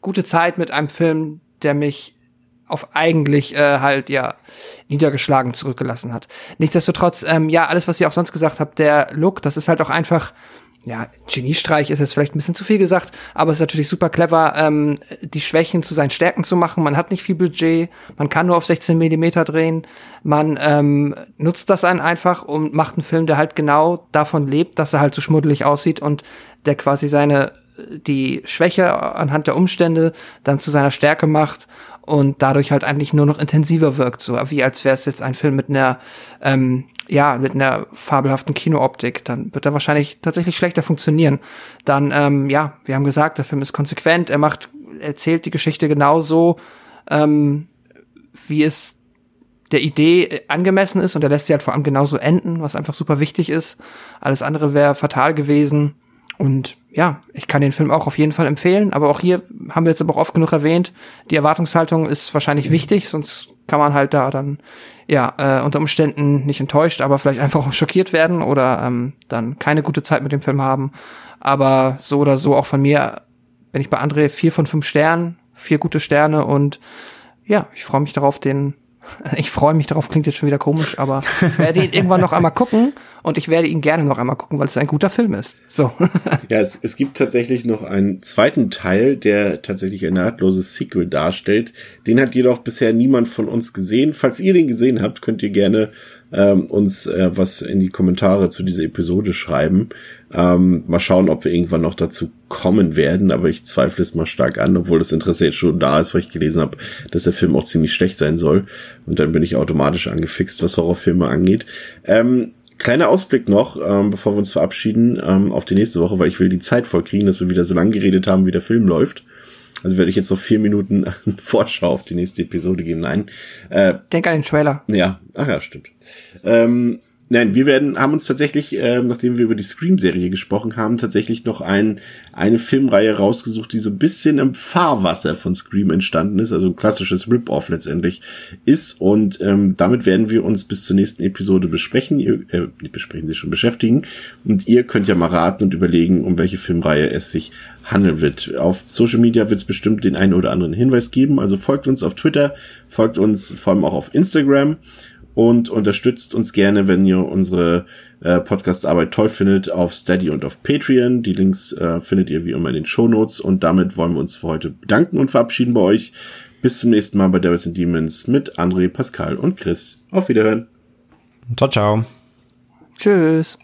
gute Zeit mit einem Film, der mich auf eigentlich äh, halt ja niedergeschlagen zurückgelassen hat. Nichtsdestotrotz, ähm, ja, alles, was ihr auch sonst gesagt habt, der Look, das ist halt auch einfach ja, Geniestreich ist jetzt vielleicht ein bisschen zu viel gesagt, aber es ist natürlich super clever, ähm, die Schwächen zu seinen Stärken zu machen. Man hat nicht viel Budget, man kann nur auf 16 Millimeter drehen, man ähm, nutzt das dann einfach und macht einen Film, der halt genau davon lebt, dass er halt so schmuddelig aussieht und der quasi seine die Schwäche anhand der Umstände dann zu seiner Stärke macht und dadurch halt eigentlich nur noch intensiver wirkt, so wie als wäre es jetzt ein Film mit einer ähm, ja mit einer fabelhaften Kinooptik, dann wird er wahrscheinlich tatsächlich schlechter funktionieren. Dann ähm, ja, wir haben gesagt, der Film ist konsequent, er macht erzählt die Geschichte genauso, ähm, wie es der Idee angemessen ist und er lässt sie halt vor allem genauso enden, was einfach super wichtig ist. Alles andere wäre fatal gewesen. Und ja, ich kann den Film auch auf jeden Fall empfehlen, aber auch hier haben wir jetzt aber auch oft genug erwähnt, die Erwartungshaltung ist wahrscheinlich wichtig, sonst kann man halt da dann ja äh, unter Umständen nicht enttäuscht, aber vielleicht einfach auch schockiert werden oder ähm, dann keine gute Zeit mit dem Film haben. Aber so oder so auch von mir bin ich bei André vier von fünf Sternen, vier gute Sterne und ja, ich freue mich darauf, den ich freue mich darauf, klingt jetzt schon wieder komisch, aber ich werde ihn irgendwann noch einmal gucken und ich werde ihn gerne noch einmal gucken, weil es ein guter Film ist. So. ja, es, es gibt tatsächlich noch einen zweiten Teil, der tatsächlich ein nahtloses Sequel darstellt. Den hat jedoch bisher niemand von uns gesehen. Falls ihr den gesehen habt, könnt ihr gerne ähm, uns äh, was in die Kommentare zu dieser Episode schreiben. Ähm, mal schauen, ob wir irgendwann noch dazu kommen werden, aber ich zweifle es mal stark an, obwohl das Interesse jetzt schon da ist, weil ich gelesen habe, dass der Film auch ziemlich schlecht sein soll. Und dann bin ich automatisch angefixt, was Horrorfilme angeht. Ähm, Kleiner Ausblick noch, ähm, bevor wir uns verabschieden, ähm, auf die nächste Woche, weil ich will die Zeit voll kriegen, dass wir wieder so lang geredet haben, wie der Film läuft. Also werde ich jetzt noch vier Minuten Vorschau auf die nächste Episode geben. Nein. Äh, Denk an den Trailer. Ja, ach ja, stimmt. Ähm, nein, wir werden, haben uns tatsächlich, äh, nachdem wir über die Scream-Serie gesprochen haben, tatsächlich noch ein, eine Filmreihe rausgesucht, die so ein bisschen im Fahrwasser von Scream entstanden ist, also ein klassisches Rip-Off letztendlich ist. Und ähm, damit werden wir uns bis zur nächsten Episode besprechen. Ihr, äh, besprechen Sie schon beschäftigen. Und ihr könnt ja mal raten und überlegen, um welche Filmreihe es sich handeln wird. Auf Social Media wird es bestimmt den einen oder anderen Hinweis geben. Also folgt uns auf Twitter, folgt uns vor allem auch auf Instagram und unterstützt uns gerne, wenn ihr unsere äh, Podcast-Arbeit toll findet, auf Steady und auf Patreon. Die Links äh, findet ihr wie immer in den Show Notes und damit wollen wir uns für heute bedanken und verabschieden bei euch. Bis zum nächsten Mal bei Devils and Demons mit André, Pascal und Chris. Auf Wiederhören. Ciao, ciao. Tschüss.